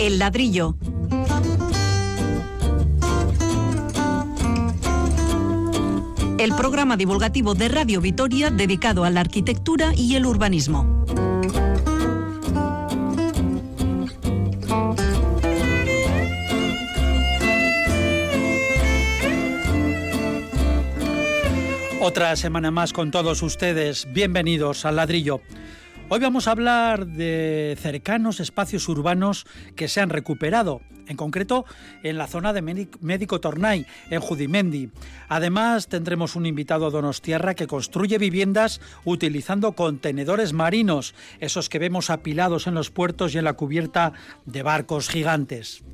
El ladrillo. El programa divulgativo de Radio Vitoria dedicado a la arquitectura y el urbanismo. Otra semana más con todos ustedes. Bienvenidos al ladrillo. Hoy vamos a hablar de cercanos espacios urbanos que se han recuperado, en concreto en la zona de Médico Tornay, en Judimendi. Además, tendremos un invitado Donostierra que construye viviendas utilizando contenedores marinos, esos que vemos apilados en los puertos y en la cubierta de barcos gigantes.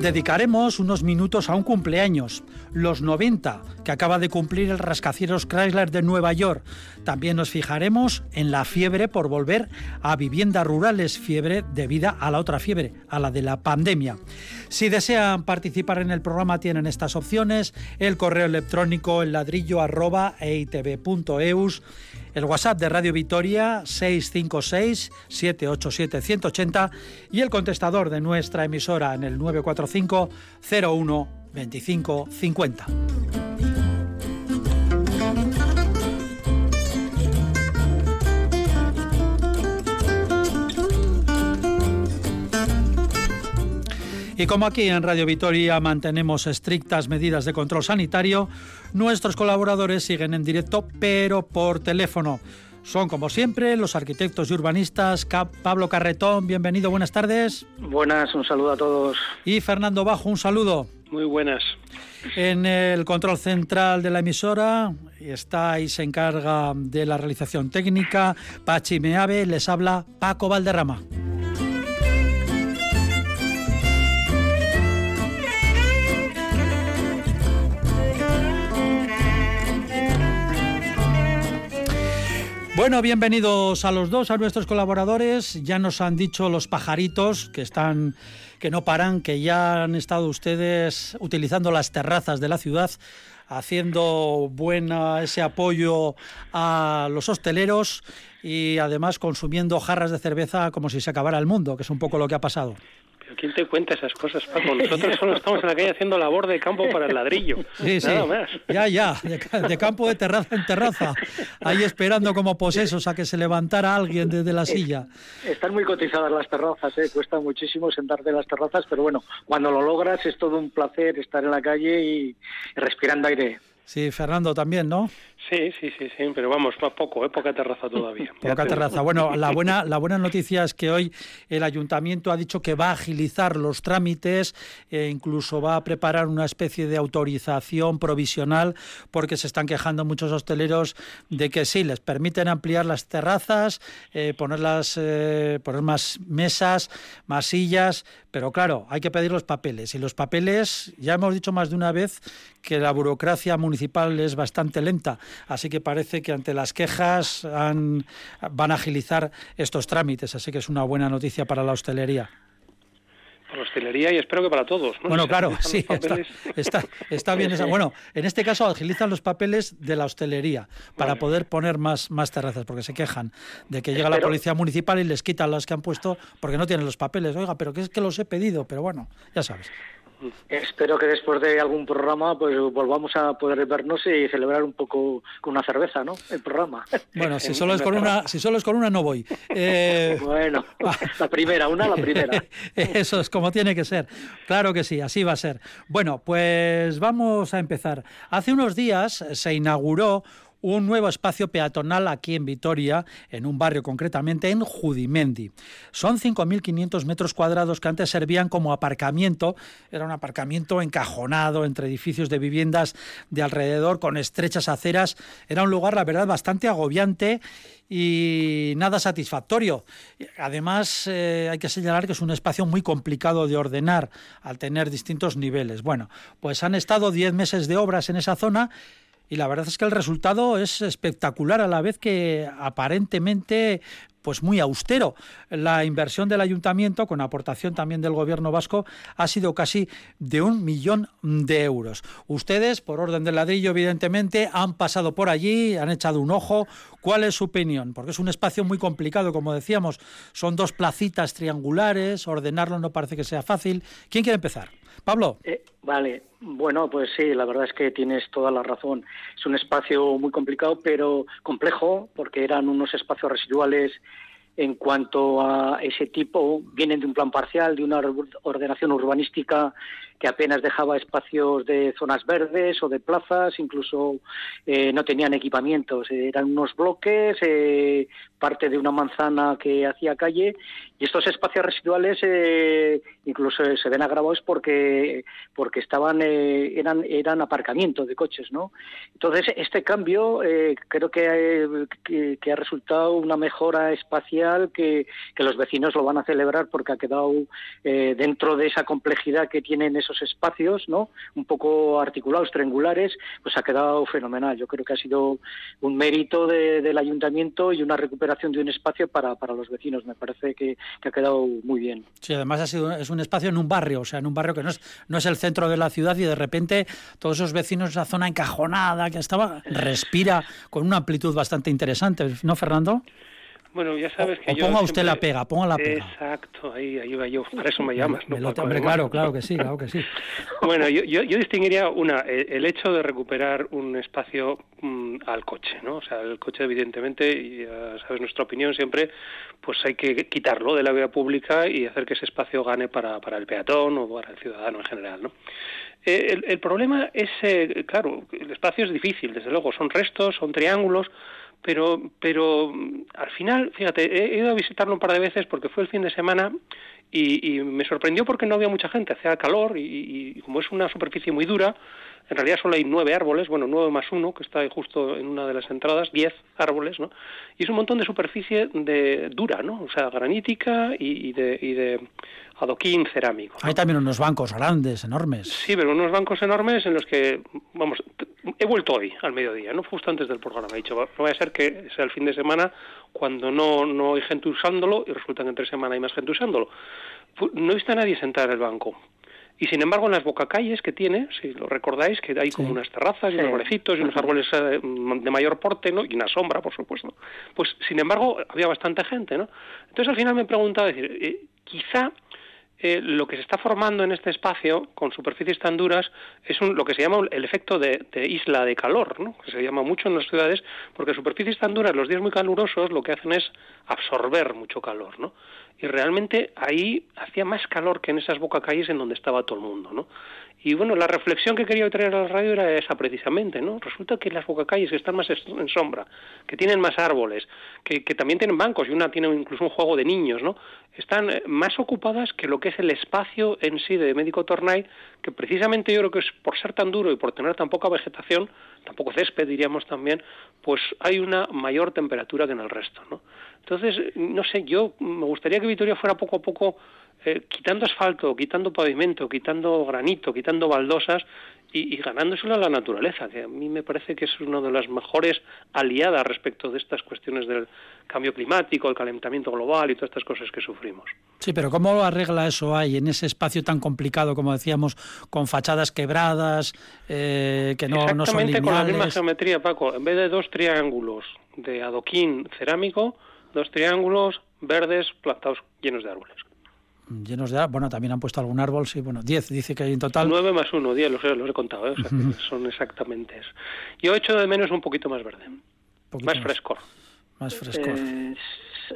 Dedicaremos unos minutos a un cumpleaños, los 90, que acaba de cumplir el rascacielos Chrysler de Nueva York. También nos fijaremos en la fiebre por volver a viviendas rurales, fiebre debida a la otra fiebre, a la de la pandemia. Si desean participar en el programa tienen estas opciones, el correo electrónico el ladrillo arroba el WhatsApp de Radio Vitoria 656-787-180 y el contestador de nuestra emisora en el 945 01 25 Y como aquí en Radio Vitoria mantenemos estrictas medidas de control sanitario, nuestros colaboradores siguen en directo, pero por teléfono. Son, como siempre, los arquitectos y urbanistas. Pablo Carretón, bienvenido, buenas tardes. Buenas, un saludo a todos. Y Fernando Bajo, un saludo. Muy buenas. En el control central de la emisora está y se encarga de la realización técnica Pachi Meave, les habla Paco Valderrama. Bueno, bienvenidos a los dos, a nuestros colaboradores. Ya nos han dicho los pajaritos que están, que no paran, que ya han estado ustedes utilizando las terrazas de la ciudad, haciendo buena ese apoyo a los hosteleros y además consumiendo jarras de cerveza como si se acabara el mundo, que es un poco lo que ha pasado. ¿Quién te cuenta esas cosas, Paco? Nosotros solo estamos en la calle haciendo labor de campo para el ladrillo. Sí, Nada más. Ya, ya, de, campo de terraza en terraza. Ahí esperando como posesos a que se levantara alguien desde la silla. Están muy cotizadas las terrazas, ¿eh? cuesta muchísimo sentarte en las terrazas, pero bueno, cuando lo logras es todo un placer estar en la calle y respirando aire. Sí, Fernando también, ¿no? Sí, sí, sí, sí, pero vamos, poco, ¿eh? poca terraza todavía. Poca terraza. Bueno, la buena, la buena noticia es que hoy el ayuntamiento ha dicho que va a agilizar los trámites, e incluso va a preparar una especie de autorización provisional, porque se están quejando muchos hosteleros de que sí, les permiten ampliar las terrazas, eh, ponerlas, eh, poner más mesas, más sillas, pero claro, hay que pedir los papeles. Y los papeles, ya hemos dicho más de una vez que la burocracia municipal es bastante lenta. Así que parece que ante las quejas van a agilizar estos trámites, así que es una buena noticia para la hostelería. Para la hostelería y espero que para todos. Bueno, claro, sí, está, bien. Bueno, en este caso agilizan los papeles de la hostelería para poder poner más, más terrazas, porque se quejan de que llega la policía municipal y les quitan las que han puesto porque no tienen los papeles. Oiga, pero que es que los he pedido, pero bueno, ya sabes. Espero que después de algún programa pues volvamos a poder vernos y celebrar un poco con una cerveza, ¿no? El programa. Bueno, si solo es con una, si solo es con una no voy. Eh, bueno, la primera, una la primera. Eso es como tiene que ser. Claro que sí, así va a ser. Bueno, pues vamos a empezar. Hace unos días se inauguró un nuevo espacio peatonal aquí en Vitoria, en un barrio concretamente en Judimendi. Son 5.500 metros cuadrados que antes servían como aparcamiento, era un aparcamiento encajonado entre edificios de viviendas de alrededor con estrechas aceras, era un lugar, la verdad, bastante agobiante y nada satisfactorio. Además, eh, hay que señalar que es un espacio muy complicado de ordenar al tener distintos niveles. Bueno, pues han estado 10 meses de obras en esa zona y la verdad es que el resultado es espectacular a la vez que aparentemente pues muy austero. La inversión del ayuntamiento, con aportación también del gobierno vasco, ha sido casi de un millón de euros. Ustedes, por orden del ladrillo, evidentemente, han pasado por allí, han echado un ojo. ¿Cuál es su opinión? Porque es un espacio muy complicado, como decíamos. Son dos placitas triangulares, ordenarlo no parece que sea fácil. ¿Quién quiere empezar? Pablo. Eh, vale, bueno, pues sí, la verdad es que tienes toda la razón. Es un espacio muy complicado, pero complejo, porque eran unos espacios residuales en cuanto a ese tipo, vienen de un plan parcial, de una ordenación urbanística que apenas dejaba espacios de zonas verdes o de plazas, incluso eh, no tenían equipamientos, eran unos bloques, eh, parte de una manzana que hacía calle, y estos espacios residuales eh, incluso se ven agravados porque porque estaban eran eran aparcamientos de coches, ¿no? Entonces este cambio creo que, que, ha resultado una mejora espacial que, que los vecinos lo van a celebrar porque ha quedado dentro de esa complejidad que tienen esos espacios, ¿no? Un poco articulados, triangulares, pues ha quedado fenomenal. Yo creo que ha sido un mérito del ayuntamiento y una recuperación de un espacio para, para los vecinos. Me parece que, ha quedado muy bien. Sí, además ha sido, es un espacio en un barrio, o sea, en un barrio que no es, no es el centro de la ciudad y de repente todos esos vecinos, esa zona encajonada que estaba, respira con una amplitud bastante interesante, ¿no, Fernando? Bueno, ya sabes que o ponga usted la pega, ponga la pega. Exacto, ahí, ahí va yo, para eso me llamas, ¿no? hombre, claro, claro que sí, claro que sí. bueno, yo, yo, distinguiría una, el hecho de recuperar un espacio mm, al coche, ¿no? O sea, el coche evidentemente, y ya sabes nuestra opinión siempre, pues hay que quitarlo de la vía pública y hacer que ese espacio gane para, para el peatón o para el ciudadano en general, ¿no? Eh, el, el, problema es, eh, claro, el espacio es difícil, desde luego, son restos, son triángulos, pero, pero al final, fíjate, he ido a visitarlo un par de veces porque fue el fin de semana y, y me sorprendió porque no había mucha gente, hacía calor y, y, como es una superficie muy dura, en realidad solo hay nueve árboles, bueno, nueve más uno, que está ahí justo en una de las entradas, diez árboles, ¿no? Y es un montón de superficie de dura, ¿no? O sea, granítica y, y de, y de adoquín cerámico. Hay también unos bancos grandes, enormes. Sí, pero unos bancos enormes en los que, vamos, he vuelto hoy al mediodía, no justo antes del programa. He dicho, no vaya a ser que sea el fin de semana cuando no, no hay gente usándolo y resulta que entre semana hay más gente usándolo. No está nadie sentado en el banco. Y sin embargo, en las bocacalles que tiene, si lo recordáis, que hay como unas terrazas y unos arbolecitos y unos árboles eh, de mayor porte, ¿no? Y una sombra, por supuesto. Pues, sin embargo, había bastante gente, ¿no? Entonces, al final me he preguntado, decir, eh, quizá eh, lo que se está formando en este espacio, con superficies tan duras, es un, lo que se llama el efecto de, isla de calor, ¿no? que se llama mucho en las ciudades, porque superficies tan duras, los días muy calurosos, lo que hacen es absorber mucho calor. ¿no? Y realmente ahí hacía más calor que en esas bocacalles en donde estaba todo el mundo. ¿no? Y bueno, la reflexión que quería traer a la radio era esa precisamente, ¿no? Resulta que las bocacalles están más en sombra, que tienen más árboles, que, que también tienen bancos y una tiene incluso un juego de niños, ¿no? Están eh, más ocupadas que lo que es el espacio en sí de Médico Tornay, que precisamente yo creo que es por ser tan duro y por tener tan poca vegetación, tampoco césped diríamos también, pues hay una mayor temperatura que en el resto, ¿no? Entonces, no sé, yo me gustaría que Vitoria fuera poco a poco eh, quitando asfalto, quitando pavimento, quitando granito, quitando baldosas y, y, ganándoselo a la naturaleza, que a mí me parece que es una de las mejores aliadas respecto de estas cuestiones del cambio climático, el calentamiento global y todas estas cosas que sufrimos. Sí, pero ¿cómo arregla eso ahí, en ese espacio tan complicado, como decíamos, con fachadas quebradas, eh, que no, no son lineales? con la misma geometría, Paco. En vez de dos triángulos de adoquín cerámico, dos triángulos verdes plantados llenos de árboles. Llenos de bueno también han puesto algún árbol sí bueno 10 dice que hay en total. 9 más 1 10 los, los he contado ¿eh? o sea, son exactamente eso. Yo he hecho de menos un poquito más verde. Más, frescor más frescor eh,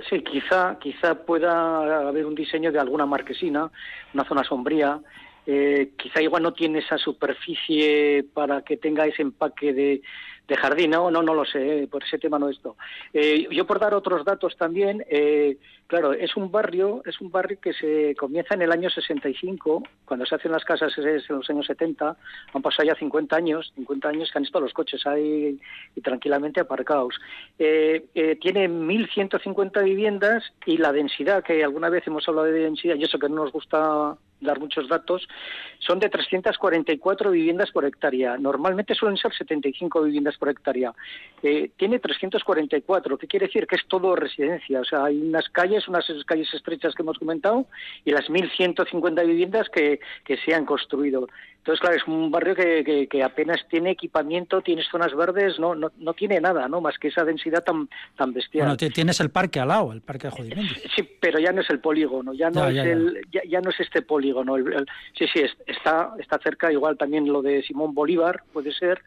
sí quizá quizá pueda haber un diseño de alguna marquesina una zona sombría. Eh, quizá igual no tiene esa superficie para que tenga ese empaque de, de jardín, no, no, no lo sé, eh, por ese tema no esto. Eh, yo por dar otros datos también, eh, claro, es un barrio, es un barrio que se comienza en el año 65, cuando se hacen las casas es en los años 70, han pasado ya 50 años, 50 años que han estado los coches ahí y tranquilamente aparcados. tiene 1.150 viviendas y la densidad, que alguna vez hemos hablado de densidad, y eso que no nos gusta dar muchos datos, son de 344 viviendas por hectárea. Normalmente suelen ser 75 viviendas por hectárea. Eh, tiene 344, ¿qué quiere decir? Que es todo residencia. O sea, hay unas calles, unas calles estrechas que hemos comentado y las 1.150 viviendas que, que se han construido. Entonces, claro, es un barrio que, que, apenas tiene equipamiento, tiene zonas verdes, no, no, no tiene nada, ¿no? Más que esa densidad tan, tan bestial. Bueno, tienes el parque al lado, el parque de Jodimendi. Sí, pero ya no es el polígono, ya no, es, El, ya, no es este polígono. sí, sí, está, está cerca, igual también lo de Simón Bolívar, puede ser,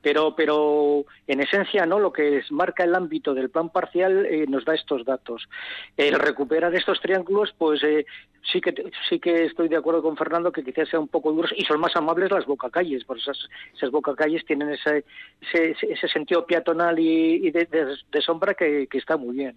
pero, pero en esencia, ¿no? Lo que es, marca el ámbito del plan parcial eh, nos da estos datos. El recuperar estos triángulos, pues eh, sí que sí que estoy de acuerdo con Fernando que quizás sea un poco duros y son más amables las bocacalles, por esas, esas bocacalles tienen ese, ese, ese sentido peatonal y, de, sombra que, está muy bien.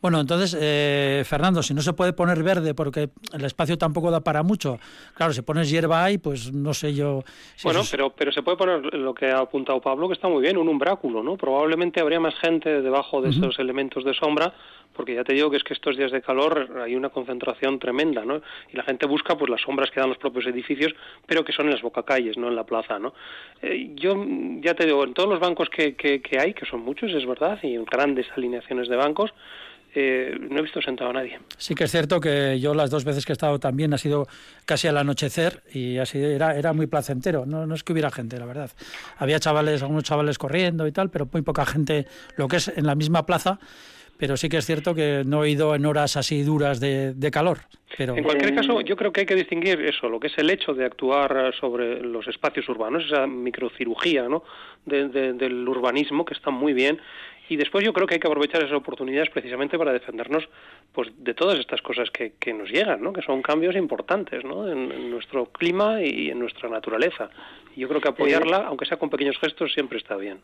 Bueno, entonces, eh, Fernando, si no se puede poner verde porque el espacio tampoco da para mucho, claro, si pones hierba ahí, pues no sé yo. bueno, pero, pero se puede poner lo que ha apuntado Pablo, que está muy bien, un umbráculo, ¿no? Probablemente habría más gente debajo de esos elementos de sombra porque ya te digo que es que estos días de calor hay una concentración tremenda, ¿no? Y la gente busca pues las sombras que dan los propios edificios, pero que son en las bocacalles, no en la plaza, ¿no? Eh, yo ya te digo, en todos los bancos que, que, hay, que son muchos, es verdad, y en grandes alineaciones de bancos, eh, no he visto sentado a nadie. Sí que es cierto que yo las dos veces que he estado también ha sido casi al anochecer y así era, era muy placentero. No, no es que hubiera gente, la verdad. Había chavales, algunos chavales corriendo y tal, pero muy poca gente, lo que es en la misma plaza pero sí que es cierto que no he ido en horas así duras de, calor. Pero... En cualquier caso, yo creo que hay que distinguir eso, lo que es el hecho de actuar sobre los espacios urbanos, esa microcirugía ¿no? del urbanismo, que está muy bien, y después yo creo que hay que aprovechar esas oportunidades precisamente para defendernos pues de todas estas cosas que, que nos llegan, ¿no? que son cambios importantes ¿no? en, nuestro clima y en nuestra naturaleza. Y yo creo que apoyarla, aunque sea con pequeños gestos, siempre está bien.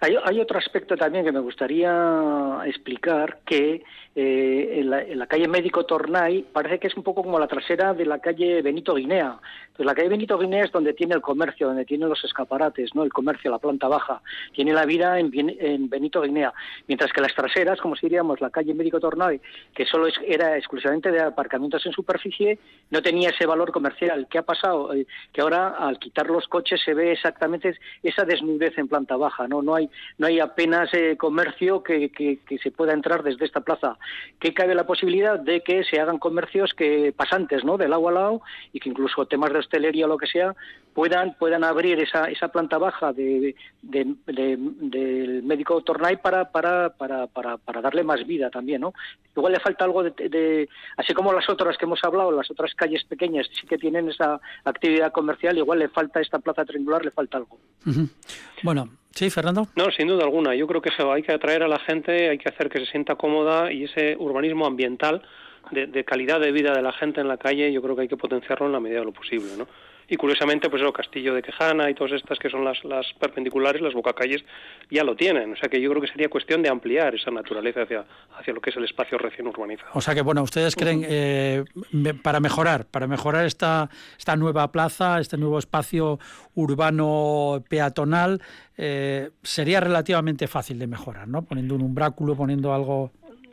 Hay, otro aspecto también que me gustaría explicar, que eh, en, la, calle Médico Tornay parece que es un poco como la trasera de la calle Benito Guinea. Entonces, la calle Benito Guinea es donde tiene el comercio, donde tiene los escaparates, no el comercio, la planta baja. Tiene la vida en, en Benito Guinea. Mientras que las traseras, como si diríamos la calle Médico Tornay, que solo era exclusivamente de aparcamientos en superficie, no tenía ese valor comercial. ¿Qué ha pasado? Eh, que ahora, al quitar los coches, se ve exactamente esa desnudez en planta baja. No, no, hay, no hay apenas eh, comercio que, que se pueda entrar desde esta plaza que cabe la posibilidad de que se hagan comercios que pasantes, ¿no? Del agua al lado y que incluso temas de hostelería o lo que sea puedan puedan abrir esa, esa planta baja de, del médico Tornay para, para, para, para, darle más vida también, ¿no? Igual le falta algo de, así como las otras que hemos hablado, las otras calles pequeñas sí que tienen esa actividad comercial, igual le falta esta plaza triangular, le falta algo. Bueno, Sí, Fernando. No, sin duda alguna. Yo creo que eso hay que atraer a la gente, hay que hacer que se sienta cómoda y ese urbanismo ambiental de, calidad de vida de la gente en la calle, yo creo que hay que potenciarlo en la medida de lo posible, ¿no? Y curiosamente, pues el Castillo de Quejana y todas estas que son las, las perpendiculares, las bocacalles, ya lo tienen. O sea que yo creo que sería cuestión de ampliar esa naturaleza hacia, hacia lo que es el espacio recién urbanizado. O sea que, bueno, ustedes creen, eh, para mejorar, para mejorar esta, esta nueva plaza, este nuevo espacio urbano peatonal, eh, sería relativamente fácil de mejorar, ¿no? Poniendo un umbráculo, poniendo algo...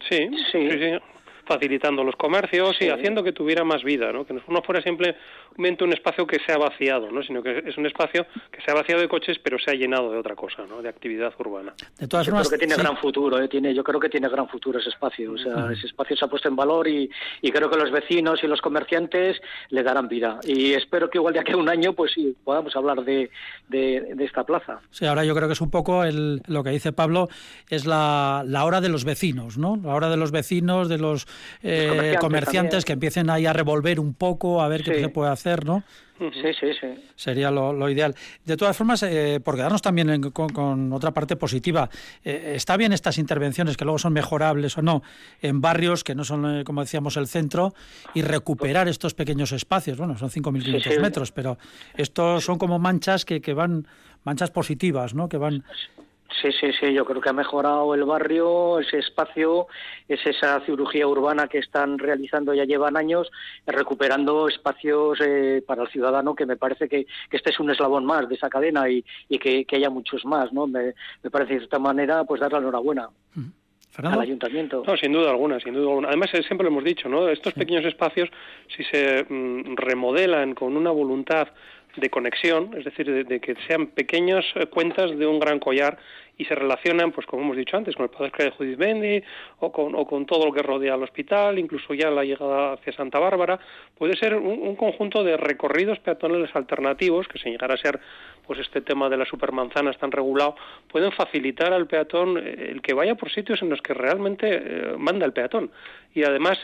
sí, sí. sí facilitando los comercios y haciendo que tuviera más vida, ¿no? que no fuera simplemente un espacio que se ha vaciado, ¿no? sino que es un espacio que se ha vaciado de coches pero se ha llenado de otra cosa, ¿no? de actividad urbana. De todas yo creo que tiene gran futuro, ¿eh? tiene, yo creo que tiene gran futuro ese espacio, o sea, ese espacio se ha puesto en valor y, y, creo que los vecinos y los comerciantes le darán vida y espero que igual de aquí a un año pues sí podamos hablar de, de, esta plaza. Sí, ahora yo creo que es un poco el, lo que dice Pablo, es la, la hora de los vecinos, ¿no? La hora de los vecinos, de los eh, comerciantes, que empiecen ahí a revolver un poco, a ver qué se puede hacer, ¿no? Sí, sí, sí. Sería lo, ideal. De todas formas, eh, por quedarnos también con, otra parte positiva, eh, está bien estas intervenciones que luego son mejorables o no en barrios que no son, eh, como decíamos, el centro y recuperar estos pequeños espacios. Bueno, son 5.500 metros, pero estos son como manchas que, que van, manchas positivas, ¿no? Que van Sí, sí, sí, yo creo que ha mejorado el barrio, ese espacio, es esa cirugía urbana que están realizando ya llevan años, recuperando espacios eh, para el ciudadano, que me parece que, este es un eslabón más de esa cadena y, que, haya muchos más, ¿no? Me, me parece de esta manera pues dar la enhorabuena. al ayuntamiento. No, sin duda alguna, sin duda alguna. Además, siempre lo hemos dicho, ¿no? Estos pequeños espacios, si se mm, remodelan con una voluntad de conexión, es decir, de, que sean pequeñas eh, cuentas de un gran collar y se relacionan, pues como hemos dicho antes, con el Padre de Judith Bendy o con, o con todo lo que rodea al hospital, incluso ya la llegada hacia Santa Bárbara, puede ser un, conjunto de recorridos peatonales alternativos, que sin llegar a ser pues este tema de las supermanzanas tan regulado, pueden facilitar al peatón eh, el que vaya por sitios en los que realmente eh, manda el peatón. Y además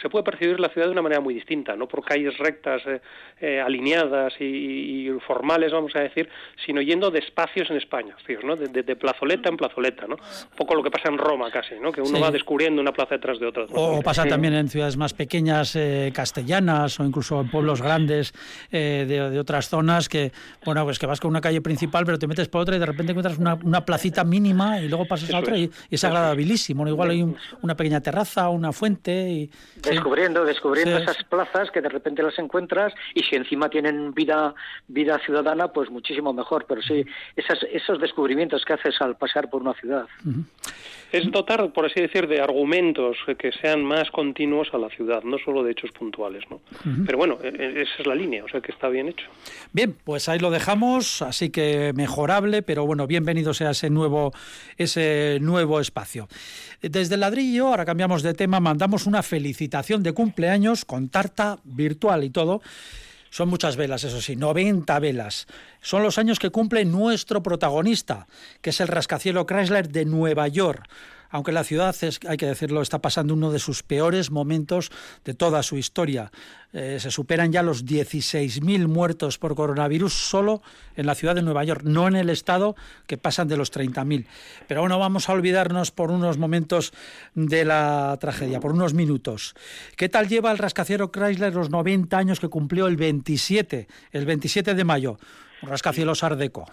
se puede percibir la ciudad de una manera muy distinta, no por calles rectas, eh, eh, alineadas y, formales, vamos a decir, sino yendo de espacios en España, ¿no? De, plazoleta en plazoleta, ¿no? Un poco lo que pasa en Roma casi, ¿no? Que uno va descubriendo una plaza detrás de otra. O pasa también en ciudades más pequeñas, eh, castellanas, o incluso en pueblos grandes de, otras zonas, que, bueno, pues que vas con una calle principal, pero te metes por otra y de repente encuentras una, una placita mínima y luego pasas a otra y, es agradabilísimo. Igual hay una pequeña terraza, una fuente y descubriendo, descubriendo esas plazas que de repente las encuentras y si encima tienen vida, vida ciudadana, pues muchísimo mejor. Pero sí, esas, esos descubrimientos que haces al pasar por una ciudad. Es dotar, por así decir, de argumentos que sean más continuos a la ciudad, no solo de hechos puntuales. ¿no? Pero bueno, e, e, esa es la línea, o sea que está bien hecho. Bien, pues ahí lo dejamos, así que mejorable, pero bueno, bienvenido sea ese nuevo, ese nuevo espacio. Desde el ladrillo, ahora cambiamos de tema, mandamos una felicitación de cumpleaños con tarta virtual y todo. Son muchas velas, eso sí, 90 velas. Son los años que cumple nuestro protagonista, que es el rascacielo Chrysler de Nueva York aunque la ciudad, es, hay que decirlo, está pasando uno de sus peores momentos de toda su historia. Eh, se superan ya los 16.000 muertos por coronavirus solo en la ciudad de Nueva York, no en el estado, que pasan de los 30.000. Pero bueno, vamos a olvidarnos por unos momentos de la tragedia, por unos minutos. ¿Qué tal lleva el rascacielos Chrysler los 90 años que cumplió el 27, el 27 de mayo? Un rascacielos Ardeco.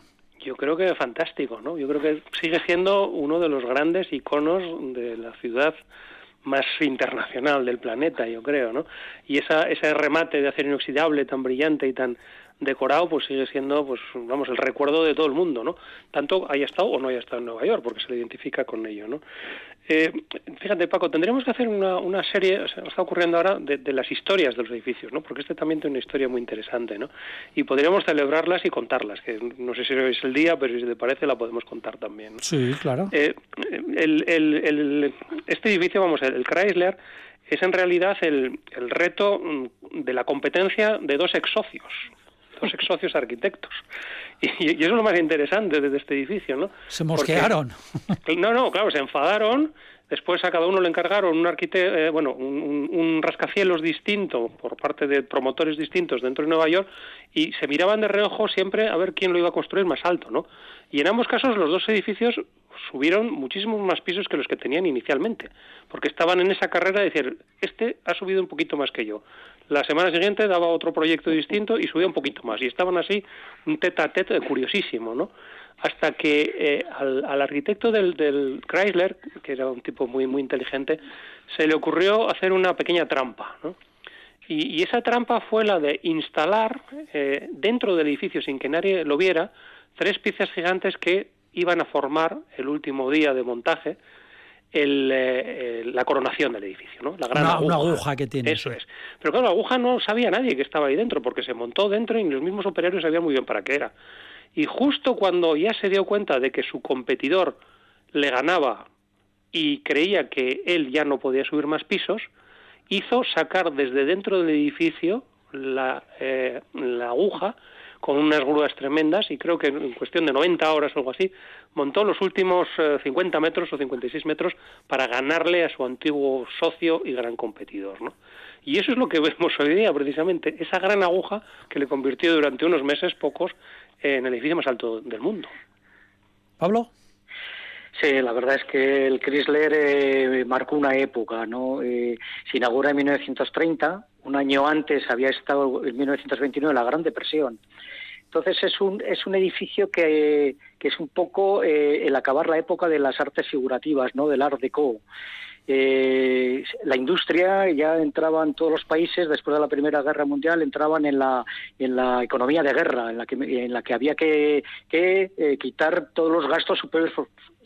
Yo creo que fantástico, ¿no? Yo creo que sigue siendo uno de los grandes iconos de la ciudad más internacional del planeta, yo creo, ¿no? Y esa, ese remate de acero inoxidable tan brillante y tan decorado, pues sigue siendo, pues vamos, el recuerdo de todo el mundo, ¿no? Tanto haya estado o no haya estado en Nueva York, porque se le identifica con ello, ¿no? Eh, fíjate, Paco, tendríamos que hacer una, una serie, se está ocurriendo ahora, de, de, las historias de los edificios, ¿no? Porque este también tiene una historia muy interesante, ¿no? Y podríamos celebrarlas y contarlas, que no sé si es el día, pero si te parece la podemos contar también. ¿no? Sí, claro. Eh, el, el, el, este edificio, vamos, el Chrysler, es en realidad el, el reto mm, de la competencia de dos ex socios dos ex socios arquitectos. Y, eso es lo más interesante de este edificio, ¿no? Se mosquearon. no, no, claro, se enfadaron. Después a cada uno le encargaron un arquitecto, eh, bueno, un, un, rascacielos distinto por parte de promotores distintos dentro de Nueva York y se miraban de reojo siempre a ver quién lo iba a construir más alto, ¿no? Y en ambos casos los dos edificios subieron muchísimos más pisos que los que tenían inicialmente, porque estaban en esa carrera de decir, este ha subido un poquito más que yo. La semana siguiente daba otro proyecto distinto y subía un poquito más. Y estaban así, un tete a tete curiosísimo, ¿no? Hasta que eh, al, arquitecto del, Chrysler, que era un tipo muy, muy inteligente, se le ocurrió hacer una pequeña trampa, ¿no? Y, esa trampa fue la de instalar eh, dentro del edificio, sin que nadie lo viera, tres piezas gigantes que iban a formar el último día de montaje eh, la coronación del edificio, ¿no? La gran una, aguja. que tiene. Eso es. Pero claro, la aguja no sabía nadie que estaba ahí dentro, porque se montó dentro y los mismos operarios sabían muy bien para qué era. Y justo cuando ya se dio cuenta de que su competidor le ganaba y creía que él ya no podía subir más pisos, hizo sacar desde dentro del edificio la, eh, la aguja con unas grúas tremendas y creo que en cuestión de 90 horas o algo así, montó los últimos 50 eh, metros o 56 metros para ganarle a su antiguo socio y gran competidor. ¿no? Y eso es lo que vemos hoy día, precisamente, esa gran aguja que le convirtió durante unos meses, pocos, en el edificio más alto del mundo. Pablo. Sí, la verdad es que el Chrysler eh, marcó una época, ¿no? Eh, se inaugura en 1930, un año antes había estado en 1929 la Gran Depresión. Entonces es un, es un edificio que, que es un poco eh, el acabar la época de las artes figurativas, ¿no? del Art Deco. Eh, la industria ya entraba en todos los países después de la Primera Guerra Mundial entraban en la en la economía de guerra en la que en la que había que, que eh, quitar todos los gastos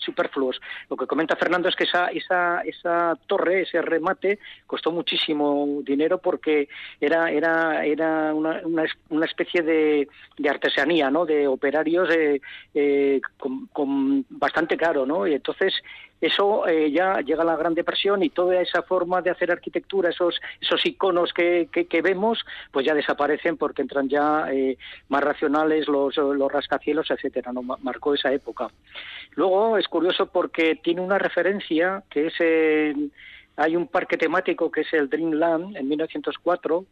superfluos. Lo que comenta Fernando es que esa, esa, esa torre, ese remate, costó muchísimo dinero porque era, era, era una, una, especie de, artesanía, ¿no? De operarios eh, eh, con, bastante caro, ¿no? Y entonces eso eh, ya llega a la Gran Depresión y toda esa forma de hacer arquitectura, esos, esos iconos que, que, vemos, pues ya desaparecen porque entran ya más racionales los, los rascacielos, etcétera, ¿no? Marcó esa época. Luego es curioso porque tiene una referencia que es hay un parque temático que es el Dreamland en 1904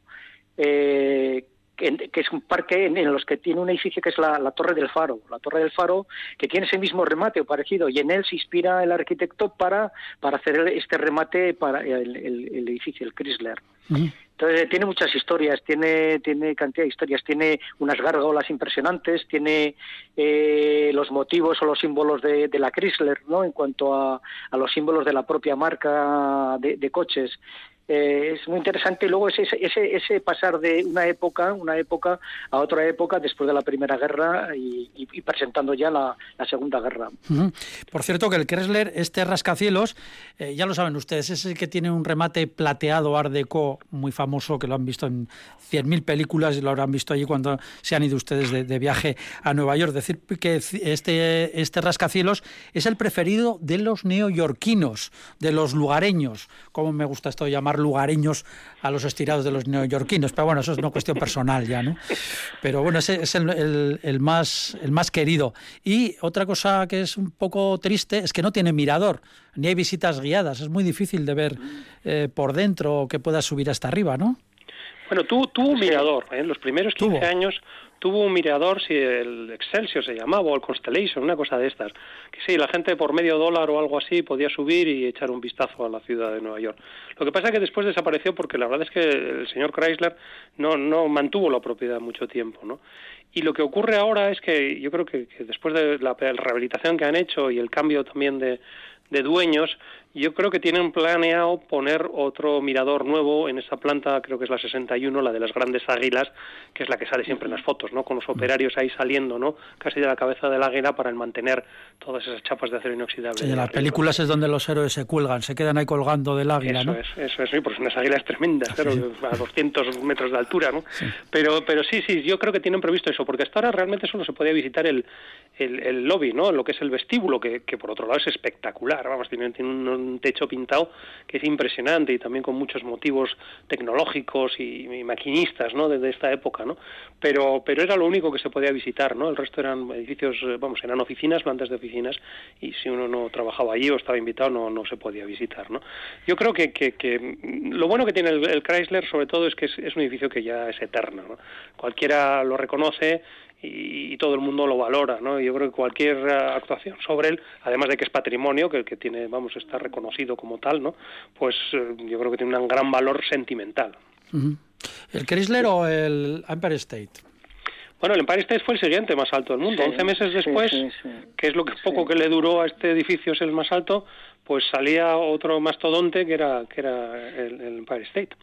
eh, que, es un parque en, los que tiene un edificio que es la, Torre del Faro, la Torre del Faro, que tiene ese mismo remate o parecido, y en él se inspira el arquitecto para, para hacer este remate para el, edificio, el Chrysler. Entonces tiene muchas historias, tiene, tiene cantidad de historias, tiene unas gárgolas impresionantes, tiene eh, los motivos o los símbolos de, la Chrysler, ¿no? En cuanto a, a, los símbolos de la propia marca de coches. Eh, es muy interesante. Luego ese, ese, ese pasar de una época una época a otra época después de la primera guerra y, presentando ya la, segunda guerra. Por cierto que el Chrysler este rascacielos eh, ya lo saben ustedes es el que tiene un remate plateado Art Deco muy famoso que lo han visto en 100.000 películas y lo habrán visto allí cuando se han ido ustedes de, viaje a Nueva York. Decir que este este rascacielos es el preferido de los neoyorquinos de los lugareños como me gusta esto llamar lugareños a los estirados de los neoyorquinos. Pero bueno, eso es una cuestión personal ya, ¿no? Pero bueno, ese es el, más, el más querido. Y otra cosa que es un poco triste es que no tiene mirador, ni hay visitas guiadas. Es muy difícil de ver eh, por dentro que puedas subir hasta arriba, ¿no? Bueno, tuvo, tuvo un mirador. En ¿eh? los primeros 15 años tuvo un mirador, si el Excelsior se llamaba, o el Constellation, una cosa de estas. Que sí, la gente por medio dólar o algo así podía subir y echar un vistazo a la ciudad de Nueva York. Lo que pasa es que después desapareció porque la verdad es que el señor Chrysler no, no mantuvo la propiedad mucho tiempo, ¿no? Y lo que ocurre ahora es que yo creo que, que después de la rehabilitación que han hecho y el cambio también de, de dueños, yo creo que tienen planeado poner otro mirador nuevo en esa planta, creo que es la 61, la de las grandes águilas, que es la que sale siempre en las fotos, ¿no? Con los operarios ahí saliendo, ¿no? Casi de la cabeza del águila para mantener todas esas chapas de acero inoxidable. en las películas es donde los héroes se cuelgan, se quedan ahí colgando del águila, eso ¿no? Es, eso es, sí, porque son unas águilas tremendas, a 200 metros de altura, ¿no? Pero, pero sí, sí, yo creo que tienen previsto eso, porque hasta ahora realmente solo se podía visitar el, el, lobby, ¿no? Lo que es el vestíbulo, que, que por otro lado es espectacular, vamos, tiene, tiene un techo pintado que es impresionante y también con muchos motivos tecnológicos y, maquinistas, ¿no? Desde esta época, ¿no? Pero, pero era lo único que se podía visitar, ¿no? El resto eran edificios, eh, vamos, eran oficinas, plantas de oficinas y si uno no trabajaba allí o estaba invitado no, no se podía visitar, ¿no? Yo creo que, que, lo bueno que tiene el, Chrysler sobre todo es que es, es un edificio que ya es eterno, ¿no? Cualquiera lo reconoce y, todo el mundo lo valora, ¿no? Yo creo que cualquier eh, actuación sobre él, además de que es patrimonio, que, que tiene, vamos, está reconocido como tal, ¿no? Pues eh, yo creo que tiene un gran valor sentimental. ¿El Chrysler o el Empire State? Bueno, el Empire State fue el siguiente más alto del mundo. Once meses después, que es lo que poco que le duró a este edificio es el más alto, pues salía otro mastodonte que era que era el Empire State.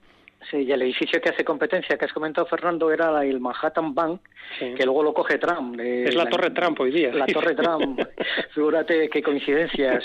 Sí, y el edificio que hace competencia que has comentado, Fernando, era el Manhattan Bank, que luego lo coge Trump. es la, Torre Trump hoy día. La Torre Trump. Figúrate qué coincidencias.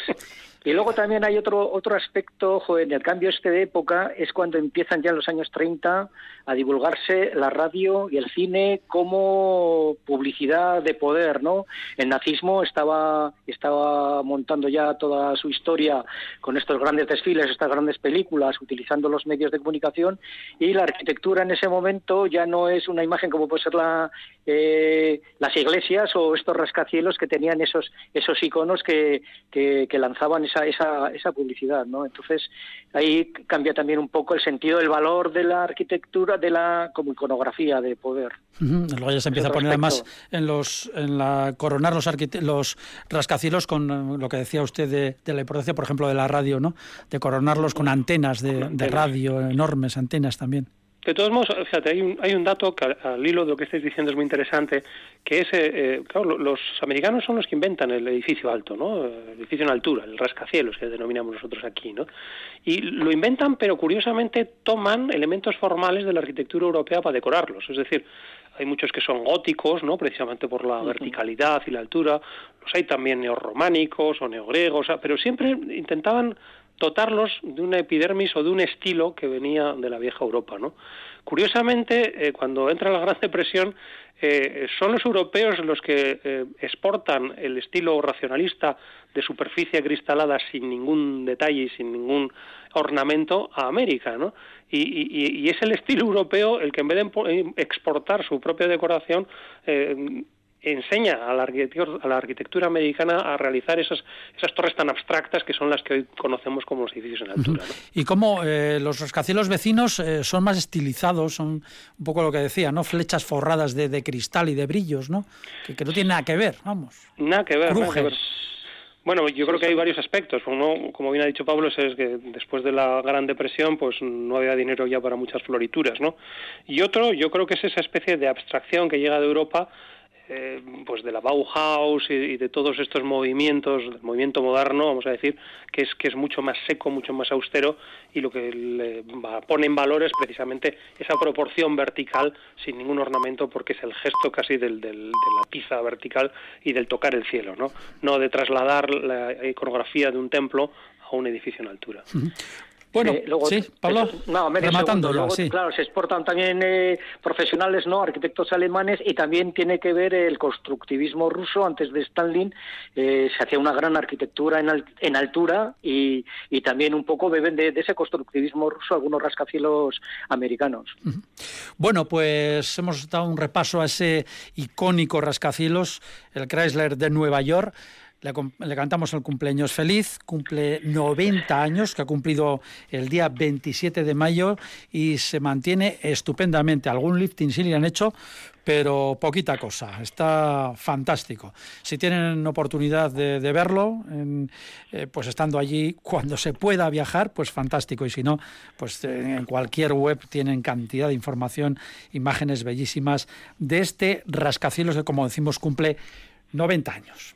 Y luego también hay otro otro aspecto, joder, en el cambio este de época es cuando empiezan ya en los años 30 a divulgarse la radio y el cine como publicidad de poder, ¿no? El nazismo estaba estaba montando ya toda su historia con estos grandes desfiles, estas grandes películas, utilizando los medios de comunicación y la arquitectura en ese momento ya no es una imagen como puede ser la eh, las iglesias o estos rascacielos que tenían esos esos iconos que, que lanzaban esa, esa, esa publicidad, ¿no? Entonces ahí cambia también un poco el sentido, el valor de la arquitectura, de la como iconografía de poder. Luego ya se empieza a poner además en los, en la coronar los los rascacielos con eh, lo que decía usted de, la importancia, por ejemplo, de la radio, ¿no? De coronarlos con antenas de, de radio, enormes antenas también. De todos modos, fíjate, hay un, hay un dato que al, hilo de lo que estáis diciendo es muy interesante, que es, eh, eh, claro, los americanos son los que inventan el edificio alto, ¿no? El edificio en altura, el rascacielos que denominamos nosotros aquí, ¿no? Y lo inventan, pero curiosamente toman elementos formales de la arquitectura europea para decorarlos. Es decir, hay muchos que son góticos, ¿no? Precisamente por la verticalidad y la altura. Los hay también neorrománicos o neogregos, pero siempre intentaban dotarlos de una epidermis o de un estilo que venía de la vieja Europa, ¿no? Curiosamente, eh, cuando entra la Gran Depresión, eh, son los europeos los que eh, exportan el estilo racionalista de superficie cristalada sin ningún detalle y sin ningún ornamento a América, ¿no? Y, y es el estilo europeo el que en vez de exportar su propia decoración enseña a la, a la arquitectura americana a realizar esas, esas torres tan abstractas que son las que hoy conocemos como los edificios en altura. Y cómo eh, los rascacielos vecinos eh, son más estilizados, son un poco lo que decía, ¿no? Flechas forradas de, de cristal y de brillos, ¿no? Que, que, no tiene nada que ver, vamos. Nada que ver, nada que ver. Bueno, yo creo que hay varios aspectos. Uno, como bien ha dicho Pablo, es que después de la Gran Depresión, pues no había dinero ya para muchas florituras, ¿no? Y otro, yo creo que es esa especie de abstracción que llega de Europa eh, pues de la Bauhaus y, de todos estos movimientos, del movimiento moderno, vamos a decir, que es que es mucho más seco, mucho más austero y lo que le pone en valor es precisamente esa proporción vertical sin ningún ornamento porque es el gesto casi del, de la tiza vertical y del tocar el cielo, ¿no? No de trasladar la iconografía de un templo a un edificio en altura. Bueno, luego, sí, Pablo, rematando luego, Claro, se exportan también eh, profesionales, ¿no? Arquitectos alemanes y también tiene que ver el constructivismo ruso. Antes de Stalin eh, se hacía una gran arquitectura en, en altura y, y, también un poco beben de, ese constructivismo ruso algunos rascacielos americanos. Bueno, pues hemos dado un repaso a ese icónico rascacielos, el Chrysler de Nueva York. Le, cantamos el cumpleaños feliz, cumple 90 años, que ha cumplido el día 27 de mayo y se mantiene estupendamente. Algún lifting sí le han hecho, pero poquita cosa. Está fantástico. Si tienen oportunidad de, verlo, eh, pues estando allí cuando se pueda viajar, pues fantástico. Y si no, pues en cualquier web tienen cantidad de información, imágenes bellísimas de este rascacielos que, como decimos, cumple 90 años.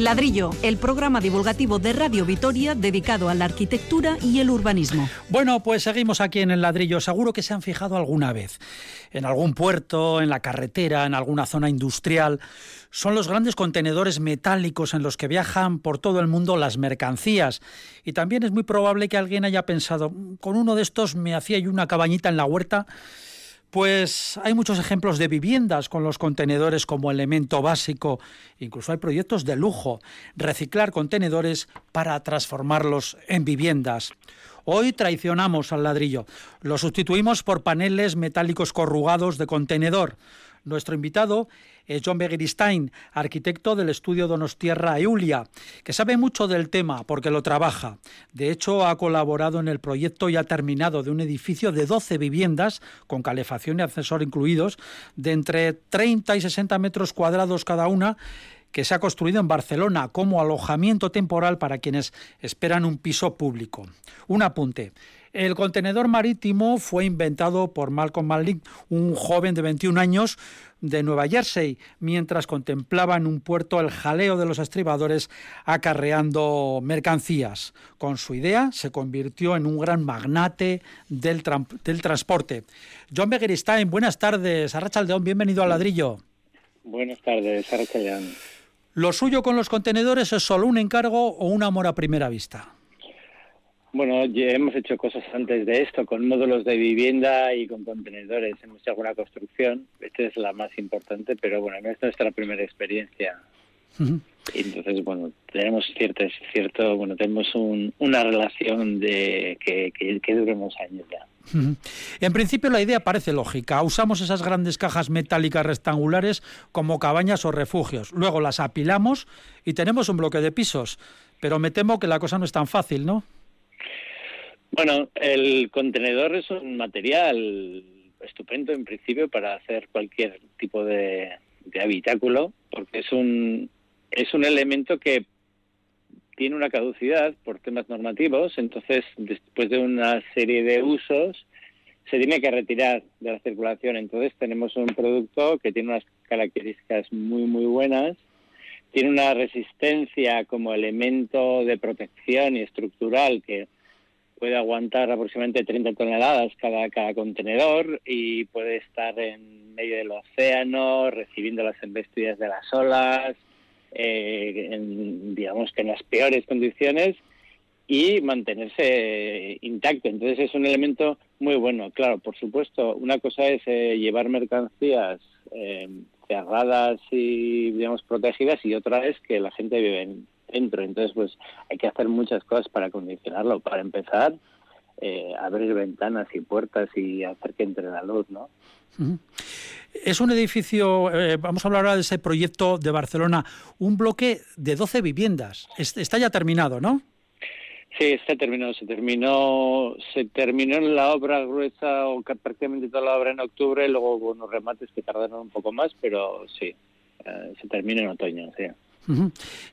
El ladrillo, el programa divulgativo de Radio Vitoria dedicado a la arquitectura y el urbanismo. Bueno, pues seguimos aquí en el ladrillo. Seguro que se han fijado alguna vez en algún puerto, en la carretera, en alguna zona industrial. Son los grandes contenedores metálicos en los que viajan por todo el mundo las mercancías. Y también es muy probable que alguien haya pensado, con uno de estos me hacía yo una cabañita en la huerta pues hay muchos ejemplos de viviendas con los contenedores como elemento básico. Incluso hay proyectos de lujo, reciclar contenedores para transformarlos en viviendas. Hoy traicionamos al ladrillo. Lo sustituimos por paneles metálicos corrugados de contenedor. Nuestro invitado es John Begiristain, arquitecto del estudio Donostierra Eulia, que sabe mucho del tema porque lo trabaja. De hecho, ha colaborado en el proyecto y ha terminado de un edificio de 12 viviendas, con calefacción y ascensor incluidos, de entre 30 y 60 metros cuadrados cada una, que se ha construido en Barcelona como alojamiento temporal para quienes esperan un piso público. Un apunte. El contenedor marítimo fue inventado por Malcolm Malik, un joven de 21 años de Nueva Jersey, mientras contemplaba en un puerto el jaleo de los estribadores acarreando mercancías. Con su idea se convirtió en un gran magnate del, del transporte. John Begeristain, buenas tardes. Arrachaldeón, bienvenido al ladrillo. Buenas tardes, Arrachaldeón. ¿Lo suyo con los contenedores es solo un encargo o un amor a primera vista? Bueno, ya hemos hecho cosas antes de esto, con módulos de vivienda y con contenedores. Hemos hecho alguna construcción, esta es la más importante, pero bueno, no es nuestra primera experiencia. Y entonces, bueno, tenemos cierto, cierto bueno, tenemos una relación de que, que, que unos años ya. En principio la idea parece lógica. Usamos esas grandes cajas metálicas rectangulares como cabañas o refugios. Luego las apilamos y tenemos un bloque de pisos. Pero me temo que la cosa no es tan fácil, ¿no? Bueno, el contenedor es un material estupendo en principio para hacer cualquier tipo de, habitáculo, porque es un, es un elemento que tiene una caducidad por temas normativos, entonces después de una serie de usos se tiene que retirar de la circulación. Entonces tenemos un producto que tiene unas características muy, muy buenas, tiene una resistencia como elemento de protección y estructural que puede aguantar aproximadamente 30 toneladas cada, cada contenedor y puede estar en medio del océano recibiendo las embestidas de las olas, eh, digamos que en las peores condiciones y mantenerse intacto. Entonces es un elemento muy bueno. Claro, por supuesto, una cosa es eh, llevar mercancías eh, cerradas y, digamos, protegidas y otra es que la gente vive en, dentro. Entonces, pues hay que hacer muchas cosas para condicionarlo. Para empezar, eh, abrir ventanas y puertas y hacer que entre la luz, ¿no? Es un edificio, eh, vamos a hablar ahora de ese proyecto de Barcelona, un bloque de 12 viviendas. Está ya terminado, ¿no? Sí, está terminado. Se terminó, se terminó la obra gruesa o prácticamente toda la obra en octubre, luego hubo unos remates que tardaron un poco más, pero sí, eh, se termina en otoño, sí.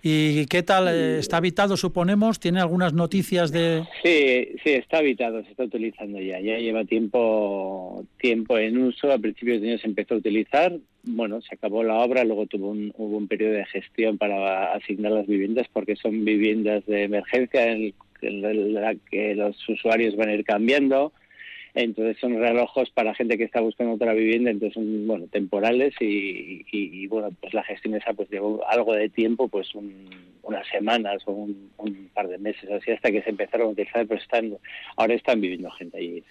¿Y qué tal? Eh, ¿Está habitado, suponemos? ¿Tiene algunas noticias de...? Sí, sí, está habitado, se está utilizando ya. Ya lleva tiempo tiempo en uso. A principios de año se empezó a utilizar. Bueno, se acabó la obra, luego tuvo un, hubo un periodo de gestión para asignar las viviendas porque son viviendas de emergencia en, la que los usuarios van a ir cambiando entonces son relojos para gente que está buscando otra vivienda, entonces son bueno temporales y, bueno pues la gestión esa pues llevó algo de tiempo, pues unas semanas o un, par de meses así hasta que se empezaron a utilizar, pero están ahora están viviendo gente allí.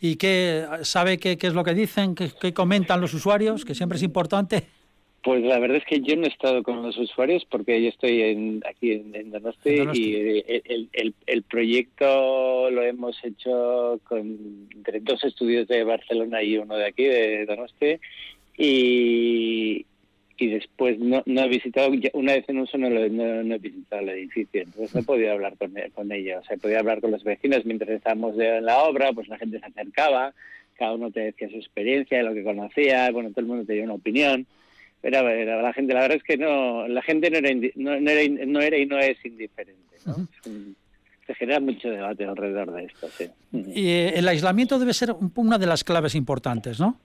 ¿Y qué sabe qué, qué es lo que dicen, qué, qué comentan los usuarios, que siempre es importante? Pues la verdad es que yo no he estado con los usuarios porque yo estoy en, aquí en, Donosti, y el, el, el, proyecto lo hemos hecho con entre dos estudios de Barcelona y uno de aquí, de Donosti, y, y después no, no he visitado, una vez en uso no, no, he visitado el edificio, entonces no he podido hablar con, con ella, o sea, he podido hablar con los vecinos mientras estábamos en la obra, pues la gente se acercaba, cada uno te decía su experiencia, lo que conocía, bueno, todo el mundo tenía una opinión pero la gente, la verdad es que no, la gente no era, no, era, no era y no es indiferente, ¿no? Se genera mucho debate alrededor de esto, sí. Y eh, el aislamiento debe ser una de las claves importantes, ¿no?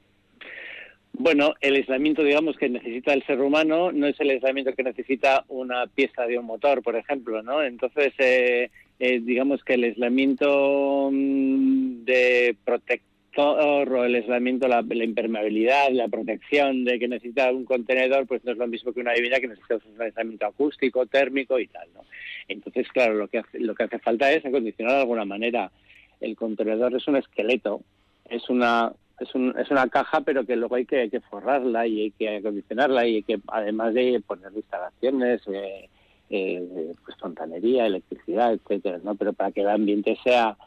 bueno, el aislamiento, digamos, que necesita el ser humano no es el aislamiento que necesita una pieza de un motor, por ejemplo, ¿no? Entonces, eh, eh, digamos que el aislamiento mm, de protector o el aislamiento, la, la, impermeabilidad, la protección de que necesita un contenedor, pues no es lo mismo que una vivienda que necesita un aislamiento acústico, térmico y tal, ¿no? Entonces, claro, lo que hace, lo que hace falta es acondicionar de alguna manera. El contenedor es un esqueleto, es una es, un, es una caja, pero que luego hay que, hay que forrarla y hay que acondicionarla y hay que, además de poner instalaciones, eh, eh, pues fontanería, electricidad, etcétera, ¿no? Pero para que el ambiente sea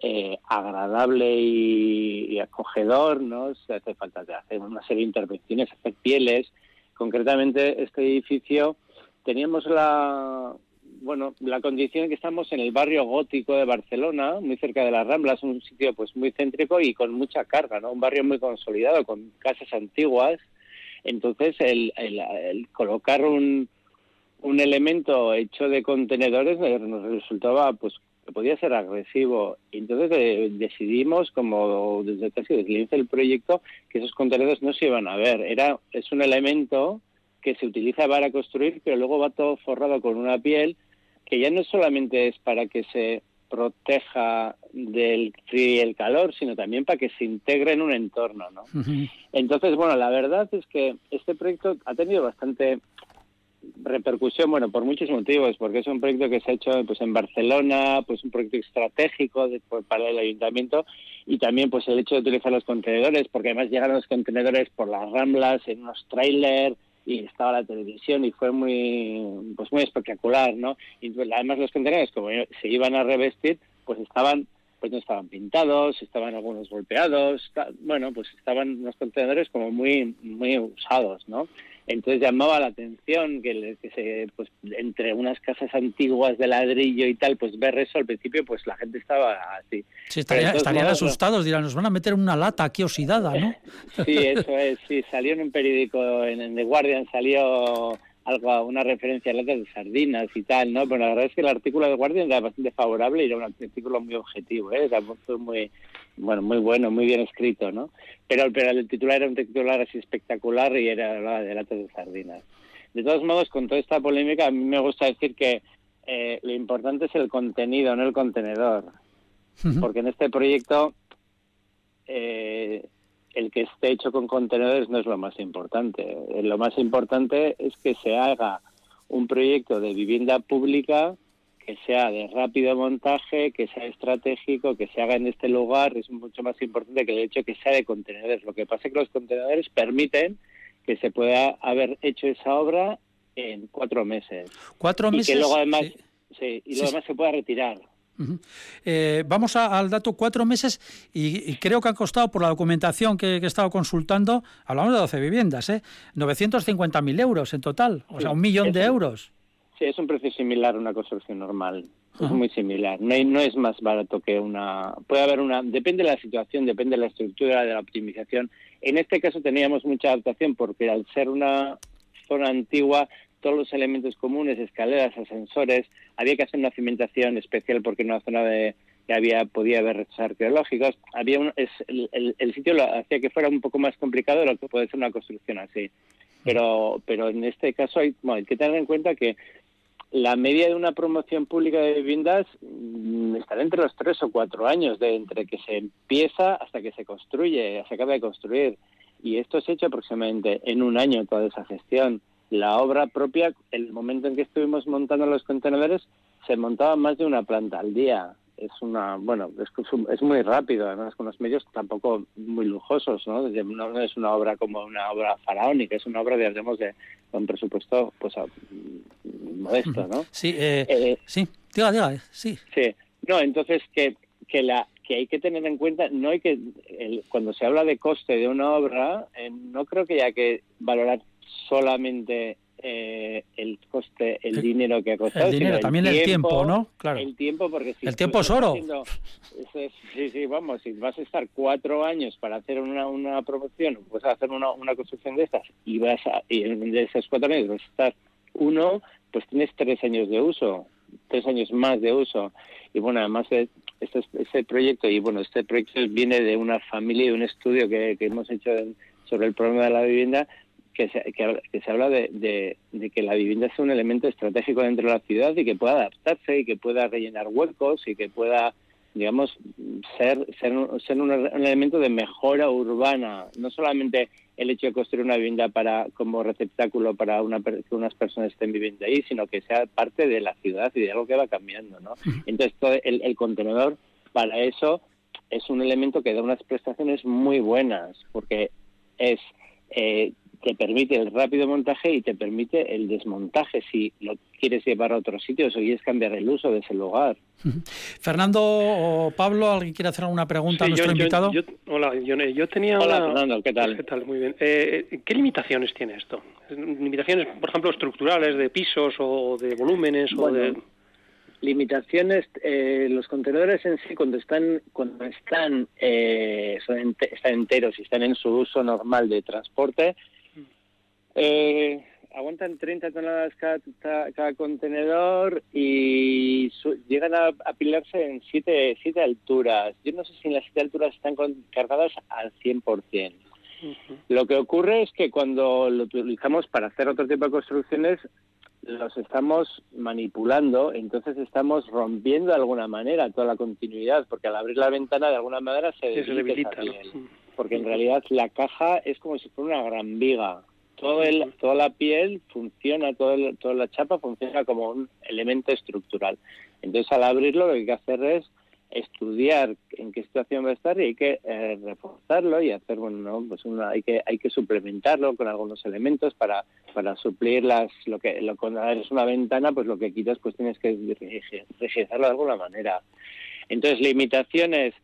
eh, agradable y, y, acogedor, ¿no? Se hace falta hacer una serie de intervenciones, hacer pieles. Concretamente, este edificio teníamos la, bueno, la condición que estamos en el barrio gótico de Barcelona, muy cerca de las Ramblas, un sitio pues muy céntrico y con mucha carga, ¿no? Un barrio muy consolidado, con casas antiguas. Entonces, el, el, el colocar un, un elemento hecho de contenedores nos resultaba, pues, que podía ser agresivo. Entonces eh, decidimos, como desde casi desde el inicio del proyecto, que esos contenedores no se iban a ver. Era, es un elemento que se utiliza para construir, pero luego va todo forrado con una piel que ya no solamente es para que se proteja del frío y el calor, sino también para que se integre en un entorno, ¿no? Entonces, bueno, la verdad es que este proyecto ha tenido bastante repercusión, bueno, por muchos motivos, porque es un proyecto que se ha hecho pues en Barcelona, pues un proyecto estratégico de, pues, para el ayuntamiento y también pues el hecho de utilizar los contenedores, porque además llegan los contenedores por las ramblas en unos trailers, y estaba la televisión y fue muy pues muy espectacular no y pues, además los contenedores como se iban a revestir pues estaban pues no estaban pintados estaban algunos golpeados bueno pues estaban los contenedores como muy muy usados no entonces llamaba la atención que, que se, pues, entre unas casas antiguas de ladrillo y tal, pues ver eso al principio, pues la gente estaba así. Sí, estaría, estarían asustados, dirán, nos van a meter una lata aquí oxidada, ¿no? Sí, eso es, sí, salió en un periódico, en, en The Guardian salió algo, una referencia a latas de sardinas y tal, ¿no? Pero la verdad es que el artículo de Guardian era bastante favorable y era un artículo muy objetivo, ¿eh? Era muy, bueno, muy bueno, muy bien escrito, ¿no? Pero, pero el titular era un titular así espectacular y era hablaba de latas de sardinas. De todos modos, con toda esta polémica, a mí me gusta decir que eh, lo importante es el contenido, no el contenedor. Porque en este proyecto eh, el que esté hecho con contenedores no es lo más importante. Lo más importante es que se haga un proyecto de vivienda pública que sea de rápido montaje, que sea estratégico, que se haga en este lugar, es mucho más importante que el hecho que sea de contenedores. Lo que pasa es que los contenedores permiten que se pueda haber hecho esa obra en cuatro meses. Cuatro meses. Y que luego además, sí, y luego además se pueda retirar. Eh, vamos a, al dato cuatro meses y, y, creo que han costado, por la documentación que, que, he estado consultando, hablamos de 12 viviendas, ¿eh? 950.000 euros en total, o sí, sea, un millón de euros. Sí, es un precio similar a una construcción normal. Es muy similar. No, hay, no, es más barato que una. Puede haber una. Depende de la situación, depende de la estructura, de la optimización. En este caso teníamos mucha adaptación porque al ser una zona antigua todos los elementos comunes, escaleras, ascensores, había que hacer una cimentación especial porque en una zona de que había podía haber restos arqueológicos, había un, es, el, sitio lo hacía que fuera un poco más complicado de lo que puede ser una construcción así. Pero, pero en este caso hay, bueno, hay que tener en cuenta que la media de una promoción pública de viviendas mmm, está entre los tres o cuatro años, de entre que se empieza hasta que se construye, se acaba de construir. Y esto se ha hecho aproximadamente en un año toda esa gestión la obra propia, el momento en que estuvimos montando los contenedores, se montaba más de una planta al día. Es una, bueno, es, es muy rápido, además con los medios tampoco muy lujosos, ¿no? No es una obra como una obra faraónica, es una obra, digamos, de con presupuesto, pues, a, modesto, ¿no? Sí, eh, eh, sí, diga, diga, sí. Sí, no, entonces que, que la que hay que tener en cuenta, no hay que, el, cuando se habla de coste de una obra, eh, no creo que haya que valorar solamente eh, el coste, el, dinero que ha costado. El dinero, también el tiempo, el tiempo, ¿no? Claro. El tiempo, porque si el tiempo es oro. Haciendo, es, sí, sí, vamos, si vas a estar cuatro años para hacer una, una promoción, pues a hacer una, una construcción de estas y vas a, y de esos cuatro años vas a estar uno, pues tienes tres años de uso, tres años más de uso. Y bueno, además de este, este proyecto, y bueno, este proyecto viene de una familia y un estudio que, que hemos hecho sobre el problema de la vivienda, que se, que, se habla de, de, que la vivienda es un elemento estratégico dentro de la ciudad y que pueda adaptarse y que pueda rellenar huecos y que pueda, digamos, ser, ser, ser un, elemento de mejora urbana. No solamente el hecho de construir una vivienda para como receptáculo para una, que unas personas estén viviendo ahí, sino que sea parte de la ciudad y de algo que va cambiando. ¿no? Entonces, todo el, el contenedor para eso es un elemento que da unas prestaciones muy buenas, porque es eh, te permite el rápido montaje y te permite el desmontaje si lo quieres llevar a otros sitios o quieres cambiar el uso de ese lugar. Fernando o Pablo, ¿alguien quiere hacer alguna pregunta a nuestro invitado? hola, yo, tenía Hola, Fernando, ¿qué tal? ¿Qué tal? Muy bien. Eh, ¿Qué limitaciones tiene esto? ¿Limitaciones, por ejemplo, estructurales de pisos o de volúmenes o de...? limitaciones eh, los contenedores en sí cuando están cuando están eh, están enteros y están en su uso normal de transporte eh, aguantan 30 toneladas cada, contenedor y llegan a apilarse en siete, siete alturas. Yo no sé si en las siete alturas están cargadas al 100%. Lo que ocurre es que cuando lo utilizamos para hacer otro tipo de construcciones, los estamos manipulando, entonces estamos rompiendo de alguna manera toda la continuidad, porque al abrir la ventana de alguna manera se debilita, porque en realidad la caja es como si fuera una gran viga. Todo el, toda la piel funciona, todo toda la chapa funciona como un elemento estructural. Entonces al abrirlo lo que hay que hacer es estudiar en qué situación va a estar y hay que eh, reforzarlo y hacer bueno pues una, hay que hay que suplementarlo con algunos elementos para para suplir las lo que lo cuando es una ventana pues lo que quitas pues tienes que rigidizarlo de alguna manera. Entonces limitaciones.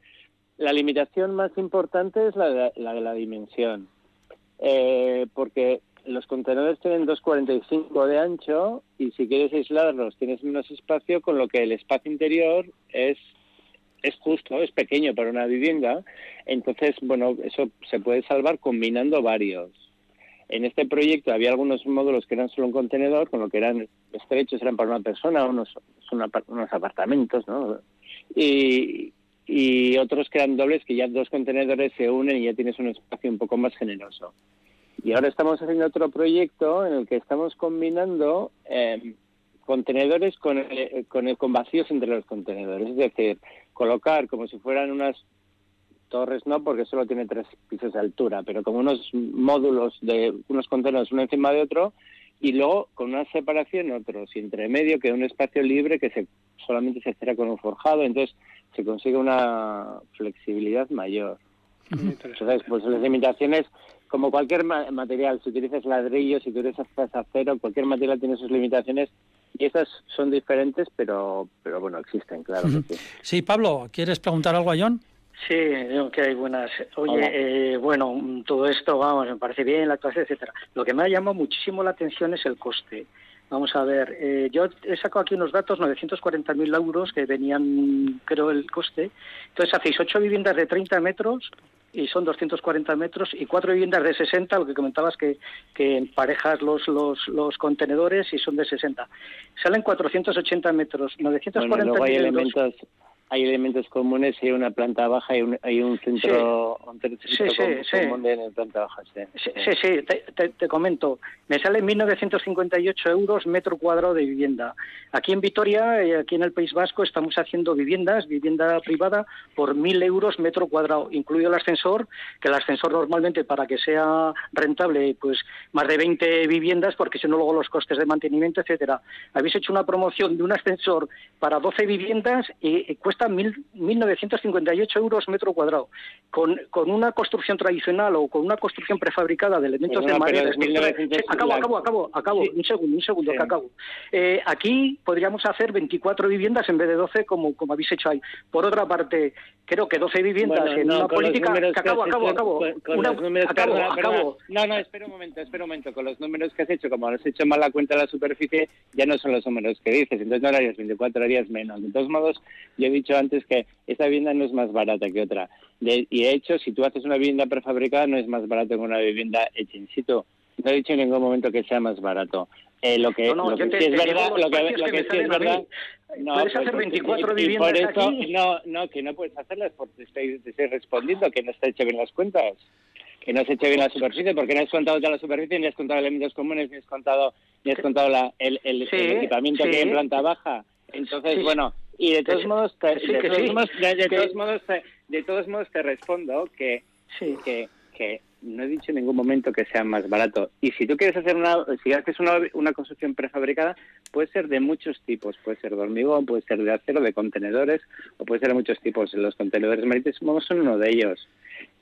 La limitación más importante es la de la, de la dimensión eh, porque los contenedores tienen 2,45 de ancho y si quieres aislarlos tienes menos espacio, con lo que el espacio interior es es justo, es pequeño para una vivienda, entonces, bueno, eso se puede salvar combinando varios. En este proyecto había algunos módulos que eran solo un contenedor, con lo que eran estrechos, eran para una persona, unos, unos apartamentos, ¿no? Y, y otros que eran dobles, que ya dos contenedores se unen y ya tienes un espacio un poco más generoso. Y ahora estamos haciendo otro proyecto en el que estamos combinando eh, contenedores con, el, con, el, con vacíos entre los contenedores. Es decir, colocar como si fueran unas torres, no, porque solo tiene tres pisos de altura, pero como unos módulos de unos contenedores uno encima de otro y luego con una separación otros y entre medio queda un espacio libre que solamente se cierra con un forjado, entonces se consigue una flexibilidad mayor. Entonces, pues las limitaciones, como cualquier material, si utilizas ladrillo, si utilizas acero, cualquier material tiene sus limitaciones y esas son diferentes, pero, pero bueno, existen, claro. sí. Pablo, ¿quieres preguntar algo a John? Sí, que hay buenas. Oye, eh, bueno, todo esto, vamos, me parece bien la clase, etcétera. Lo que me ha llamado muchísimo la atención es el coste. Vamos a ver, eh, yo he sacado aquí unos datos, 940.000 euros que venían, creo, el coste. Entonces hacéis ocho viviendas de 30 metros y son 240 metros y cuatro viviendas de 60, lo que comentabas que, que emparejas los, los, los contenedores y son de 60. Salen 480 metros, 940 bueno, hay elementos, hay elementos comunes y hay una planta baja y un, hay un centro, un sí, sí, común en la planta baja. Sí, sí, sí, te, te, comento. Me sale 1.958 euros metro cuadrado de vivienda. Aquí en Vitoria, eh, aquí en el País Vasco, estamos haciendo viviendas, vivienda privada, por 1.000 euros metro cuadrado, incluido el ascensor, que el ascensor normalmente para que sea rentable, pues más de 20 viviendas, porque si no luego los costes de mantenimiento, etcétera. Habéis hecho una promoción de un ascensor para 12 viviendas y cuesta 1.958 euros metro cuadrado. Con, con una construcción tradicional o con una construcción prefabricada de elementos de madera. acabo, acabo, acabo, acabo, un segundo, un segundo, que acabo. Eh, aquí podríamos hacer 24 viviendas en vez de 12 como, como habéis hecho ahí. Por otra parte, creo que 12 viviendas en una política... acabo, acabo, acabo. acabo, No, no, espera un momento, espera un momento. Con los números que has hecho, como has hecho mal la cuenta de la superficie, ya no son los números que dices. Entonces no harías 24, harías menos. De todos modos, yo he dicho antes que esta vivienda no es más barata que otra. y de hecho, si tú haces una vivienda prefabricada, no es más barato que una vivienda hecha in situ. No he dicho en ningún momento que sea más barato. Eh, lo que, lo que sí es verdad, lo que, lo que sí es verdad, no, puedes hacer 24 viviendas por eso, No, no, que no puedes hacerlas porque te estoy, respondiendo que no está hecho bien las cuentas. que no has hecho bien la superficie, porque no has contado toda la superficie, ni has contado elementos comunes, ni has contado, ni has contado la, el, el, Sí, el equipamiento sí. que hay en planta baja. Entonces, Sí. bueno, y de todos modos, te- de todos modos te respondo que, Sí. que, que no he dicho en ningún momento que sea más barato. Y si tú quieres hacer una, si haces una, una construcción prefabricada, puede ser de muchos tipos. Puede ser de hormigón, puede ser de acero, de contenedores, o puede ser de muchos tipos. Los contenedores marítimos son uno de ellos.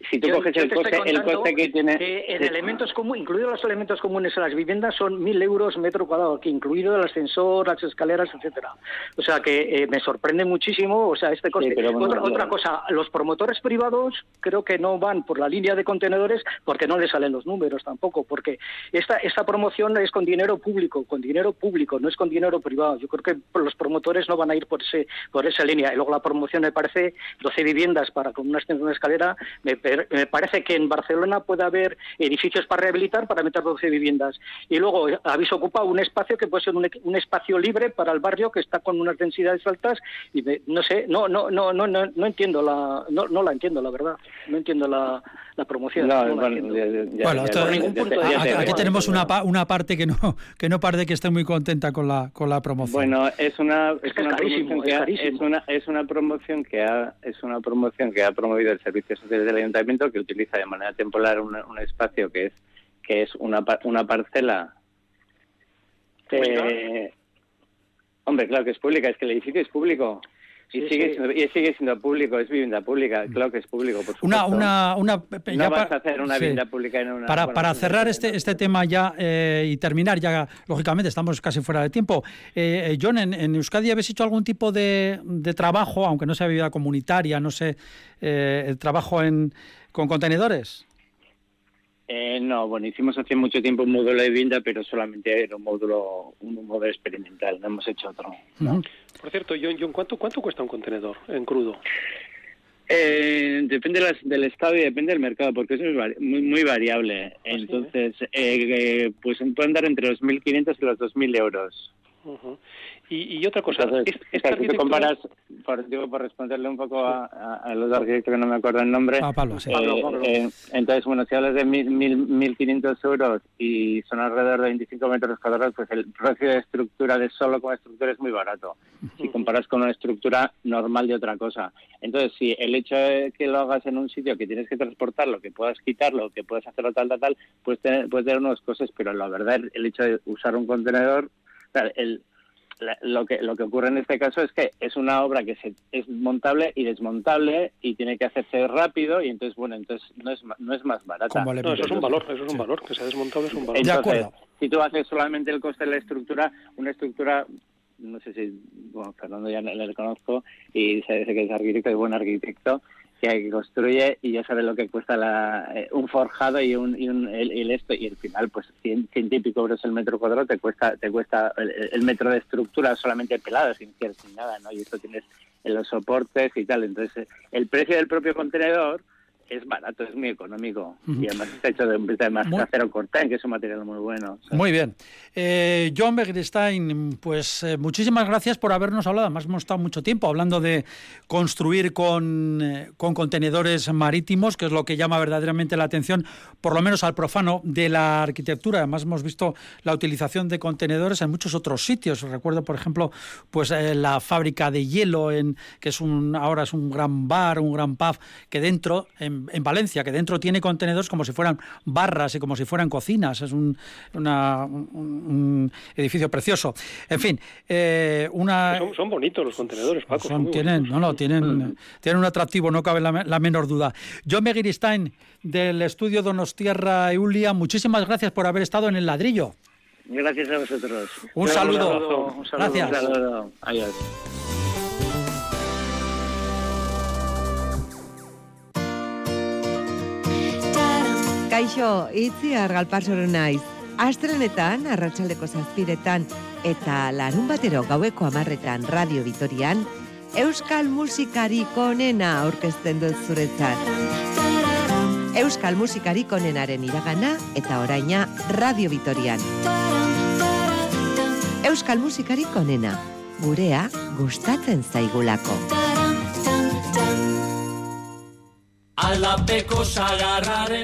Si tú Yo- coges yo el coste, el coste que tiene... que en elementos comunes, incluidos los elementos comunes en las viviendas, son mil euros metro cuadrado, que incluido el ascensor, las escaleras, etcétera. O sea que eh, me sorprende muchísimo, o sea, este coste. bueno, otra, cosa, los promotores privados creo que no van por la línea de contenedores porque no les salen los números tampoco, porque esta esta promoción es con dinero público, con dinero público, no es con dinero privado. Yo creo que los promotores no van a ir por ese por esa línea. Y luego la promoción me parece 12 viviendas para con una de escalera, me, per- me parece que en Barcelona puede haber edificios para rehabilitar para meter 12 viviendas. Y luego eh, habéis ocupado un espacio que puede ser un, un espacio libre para el barrio que está con unas densidades altas y me- no sé, no no no no no, no entiendo la no, no la entiendo la verdad. No entiendo la, la promoción. No, no la bueno, ya- ya- Bueno, ya- punto de. Aquí, tenemos una, pa- una parte que no que no parece que esté muy contenta con la con la promoción. Bueno, es una Es es, que una carísimo, promoción que es ha, carísimo. es una es una promoción que ha es una promoción que ha promovido el Servicio Social del Ayuntamiento que utiliza de manera temporal un, un espacio que es que es una una parcela eh, hombre, claro que es pública, es que el edificio es público. Y Sí, sigue. Siendo, y sigue siendo público, es vivienda pública, claro que es público, por una supuesto. una una no ya vas a hacer una sí. vivienda pública en una... Para, bueno, para cerrar este, no. este tema ya eh, y terminar ya, lógicamente estamos casi fuera de tiempo. Eh, eh, John, en, en Euskadi habéis hecho algún tipo de, de trabajo, aunque no sea vivienda comunitaria, no sé, eh, el trabajo en, con contenedores. Eh, no, bueno, hicimos hace mucho tiempo un módulo de vivienda, pero solamente era un módulo, un módulo experimental, no hemos hecho otro. Ujú. Por cierto, John, John, ¿cuánto, ¿cuánto cuesta un contenedor en crudo? Eh, depende de las- del estado y depende del mercado, porque eso es vari- muy, muy variable. sí, Entonces, eh, eh, pues pueden dar entre los 1.500 y los 2.000 euros. Ujú. y, y otra cosa, Entonces, esta si comparas, por, digo, por responderle un poco a, a- a los arquitectos que no me acuerdo el nombre, Ah, Pablo, sí. Eh, Pablo, Pablo. eh, entonces, bueno, si hablas de mil, mil, 1.500 euros y son alrededor de 25 metros cuadrados, pues el precio de estructura de solo con estructura es muy barato. Si comparas con una estructura normal de otra cosa. Entonces, si el hecho de que lo hagas en un sitio que tienes que transportarlo, que puedas quitarlo, que puedas hacerlo tal, tal, tal, puedes tener, puedes tener unos costes, pero la verdad, el hecho de usar un contenedor, el, la- lo que lo que ocurre en este caso es que es una obra que se, es montable y desmontable y tiene que hacerse rápido y entonces bueno entonces no es no es más barata Como le- No, eso es un valor, eso es un Sí. valor, que sea desmontable es un valor. De entonces acuerdo. si tú haces solamente el coste de la estructura una estructura no sé si bueno Fernando ya le, le conozco y sé, sé que es arquitecto es buen arquitecto que construye y ya sabe lo que cuesta la, eh, un forjado y un, y un el, esto. Y al final pues cien, ciento y pico euros el metro cuadrado te cuesta te cuesta el, el metro de estructura solamente pelado sin sin nada no y esto tienes en los soportes y tal. Entonces el precio del propio contenedor es barato, es muy económico y además está hecho de un de más Muy- acero cortán, que es un material muy bueno. Muy bien. Eh, John Begristein, pues eh, muchísimas gracias por habernos hablado. Además, hemos estado mucho tiempo hablando de construir con, eh, con contenedores marítimos, que es lo que llama verdaderamente la atención, por lo menos al profano de la arquitectura. Además, hemos visto la utilización de contenedores en muchos otros sitios. Recuerdo, por ejemplo, pues la fábrica de hielo, en, que es un, ahora es un gran bar, un gran pub, que dentro, en, en Valencia, que dentro tiene contenedores como si fueran barras y como si fueran cocinas. Es un, una- un- un edificio precioso. En fin, eh, una... Son, son bonitos los contenedores, Paco. son tienen, no, no, tienen, tienen un atractivo, no cabe la, me- la menor duda. John Begiristain, del estudio Donostierra Eulia, muchísimas gracias por haber estado en el ladrillo. Gracias a vosotros. Un Un saludo. un saludo. Gracias. Un saludo. Adiós. Kaixo, itzi argalparsoro naiz. Astrenetan, arratsaldeko zazpiretan, eta larun batero gaueko amarretan Radio Vitorian, Euskal musikarik onena aurkezten dut zuretzat. Euskal musikarik onenaren iragana eta oraina Radio Vitorian. Euskal musikarik onena, gurea gustatzen zaigulako.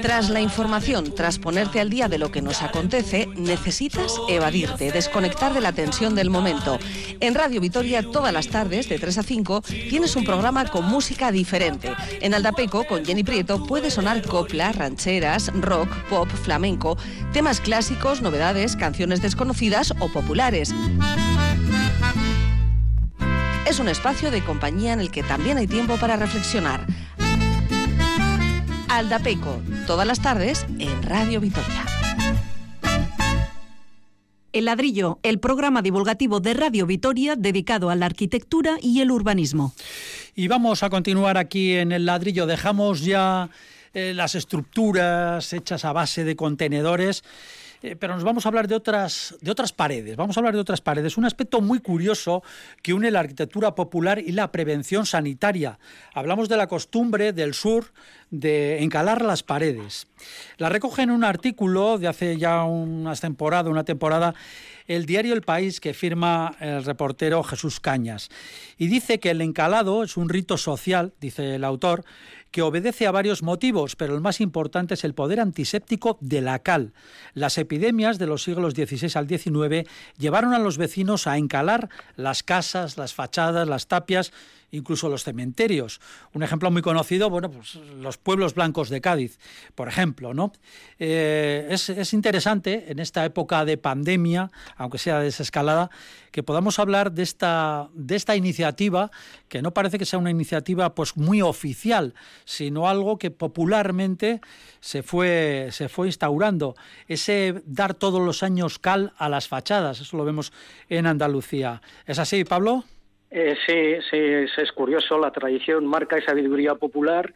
Tras la información, tras ponerte al día de lo que nos acontece, necesitas evadirte, desconectar de la tensión del momento. En Radio Vitoria, todas las tardes, de 3 a 5, tienes un programa con música diferente. En Aldapeco, con Jenny Prieto, puede sonar copla, rancheras, rock, pop, flamenco, temas clásicos, novedades, canciones desconocidas o populares. Es un espacio de compañía en el que también hay tiempo para reflexionar. Aldapeco, todas las tardes en Radio Vitoria. El ladrillo, el programa divulgativo de Radio Vitoria dedicado a la arquitectura y el urbanismo. Y vamos a continuar aquí en el ladrillo. Dejamos ya eh, las estructuras hechas a base de contenedores eh, pero nos vamos a hablar de otras, de otras paredes. Vamos a hablar de otras paredes. Un aspecto muy curioso que une la arquitectura popular y la prevención sanitaria. Hablamos de la costumbre del sur de encalar las paredes. La recoge en un artículo de hace ya unas temporadas, una temporada, el diario El País que firma el reportero Jesús Cañas. Y dice que el encalado es un rito social, dice el autor, que obedece a varios motivos, pero el más importante es el poder antiséptico de la cal. Las epidemias de los siglos XVI al XIX llevaron a los vecinos a encalar las casas, las fachadas, las tapias incluso los cementerios. Un ejemplo muy conocido, bueno, pues los pueblos blancos de Cádiz, por ejemplo, ¿no? Eh, es, interesante en esta época de pandemia, aunque sea desescalada, que podamos hablar de esta, de esta iniciativa, que no parece que sea una iniciativa pues muy oficial, sino algo que popularmente se fue, se fue instaurando. Ese dar todos los años cal a las fachadas, eso lo vemos en Andalucía. ¿Es así, Pablo? Eh, sí, sí, es, curioso, la tradición marca esa sabiduría popular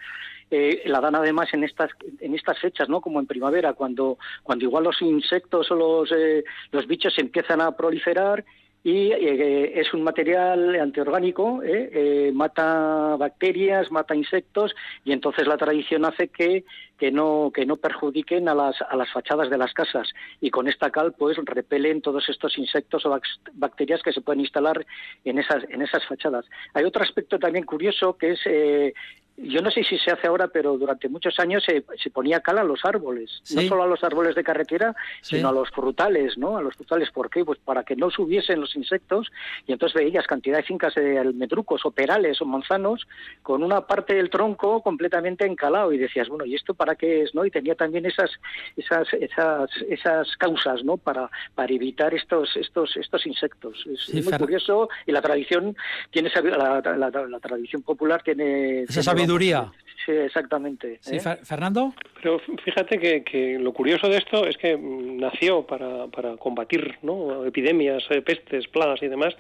eh, la dan además en estas en estas fechas, ¿no? Como en primavera, cuando cuando igual los insectos o los eh, los bichos empiezan a proliferar y eh, es un material antiorgánico, ¿eh? Eh, mata bacterias, mata insectos y entonces la tradición hace que, que, no, que no perjudiquen a las, a las fachadas de las casas y con esta cal pues repelen todos estos insectos o bacterias que se pueden instalar en esas, en esas fachadas. Hay otro aspecto también curioso que es yo no sé si se hace ahora, pero durante muchos años se, ponía cal a los árboles, no solo a los árboles de carretera, sino a los frutales, ¿no? A los frutales, ¿por qué? Pues para que no subiesen los insectos y entonces veías cantidad de fincas de almendrucos o perales o manzanos con una parte del tronco completamente encalado y decías, bueno, ¿y esto para qué es, no? Y tenía también esas esas esas esas causas, ¿no? Para para evitar estos estos estos insectos. Es muy curioso y la tradición tiene la, la, tradición popular tiene Sí, exactamente. ¿eh? Fernando. Pero fíjate que, lo curioso de esto es que nació para, para combatir ¿no? epidemias, eh, pestes, plagas y demás,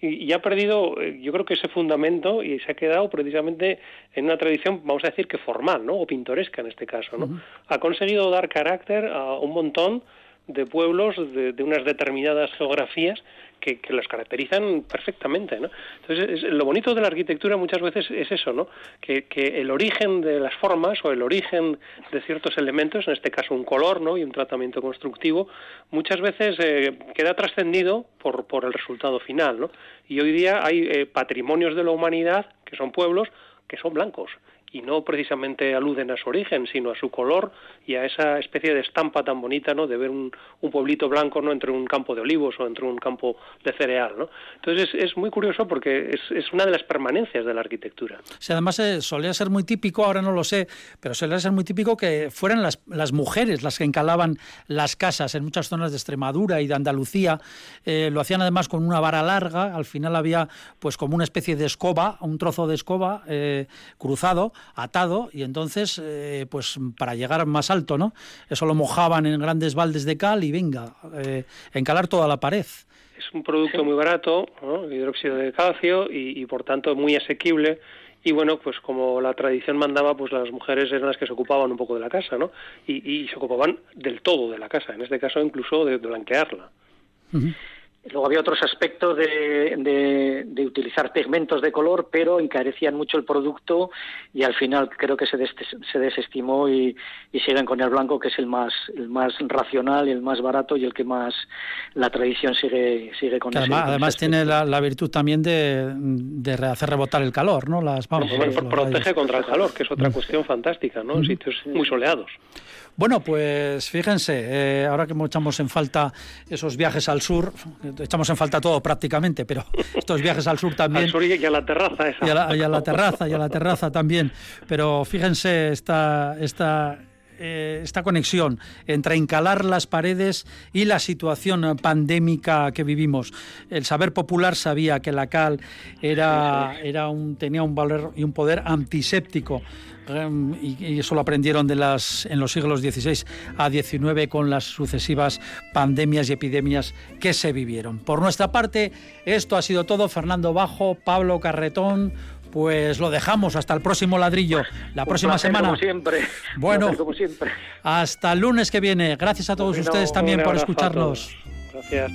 y, ha perdido, eh, yo creo que ese fundamento y se ha quedado precisamente en una tradición, vamos a decir que formal, ¿no? O pintoresca en este caso, ¿no? Ha conseguido dar carácter a un montón de pueblos de, de unas determinadas geografías que, que los caracterizan perfectamente, ¿no? Entonces, lo bonito de la arquitectura muchas veces es eso, ¿no? Que, que, el origen de las formas o el origen de ciertos elementos, en este caso un color, ¿no? Y un tratamiento constructivo, muchas veces eh, queda trascendido por, por el resultado final, ¿no? Y hoy día hay eh, patrimonios de la humanidad, que son pueblos, que son blancos y no precisamente aluden a su origen, sino a su color y a esa especie de estampa tan bonita, ¿no? De ver un, un pueblito blanco, ¿no? Entre un campo de olivos o entre un campo de cereal, ¿no? Entonces es, muy curioso porque es, es, una de las permanencias de la arquitectura. Sí, además eh, solía ser muy típico, ahora no lo sé, pero solía ser muy típico que fueran las, las mujeres las que encalaban las casas en muchas zonas de Extremadura y de Andalucía. Eh, lo hacían además con una vara larga, al final había pues como una especie de escoba, un trozo de escoba eh, cruzado atado y entonces pues pues para llegar más alto, ¿no? Eso lo mojaban en grandes baldes de cal y venga, eh, encalar toda la pared. Es un producto muy barato, ¿no? hidróxido de calcio y, por tanto muy asequible y bueno, pues como la tradición mandaba, pues las mujeres eran las que se ocupaban un poco de la casa, ¿no? Y, se ocupaban del todo de la casa, en este caso incluso de, blanquearla. Luego había otros aspectos de, de, utilizar pigmentos de color, pero encarecían mucho el producto y al final creo que se, se desestimó y, y, siguen con el blanco, que es el más, el más racional, el más barato y el que más la tradición sigue, sigue con Además, además tiene la, virtud también de, de, hacer rebotar el calor, ¿no? Las, vamos, protege contra el calor, que es otra cuestión fantástica, ¿no? En sitios muy soleados. Bueno, pues fíjense, eh, ahora que echamos en falta esos viajes al sur, echamos en falta todo prácticamente, pero estos viajes al sur también. Al sur y a la terraza esa. Y a la, terraza, y a la terraza también. Pero fíjense esta, esta, eh, esta conexión entre encalar las paredes y la situación pandémica que vivimos. El saber popular sabía que la cal era, era un, tenía un valor y un poder antiséptico Em, y, eso lo aprendieron de las, en los siglos XVI a XIX con las sucesivas pandemias y epidemias que se vivieron. Por nuestra parte, esto ha sido todo. Fernando Bajo, Pablo Carretón, pues lo dejamos hasta el próximo ladrillo, la próxima semana. Como siempre. Bueno, como siempre. hasta el lunes que viene. Gracias a todos ustedes también por escucharnos. Gracias.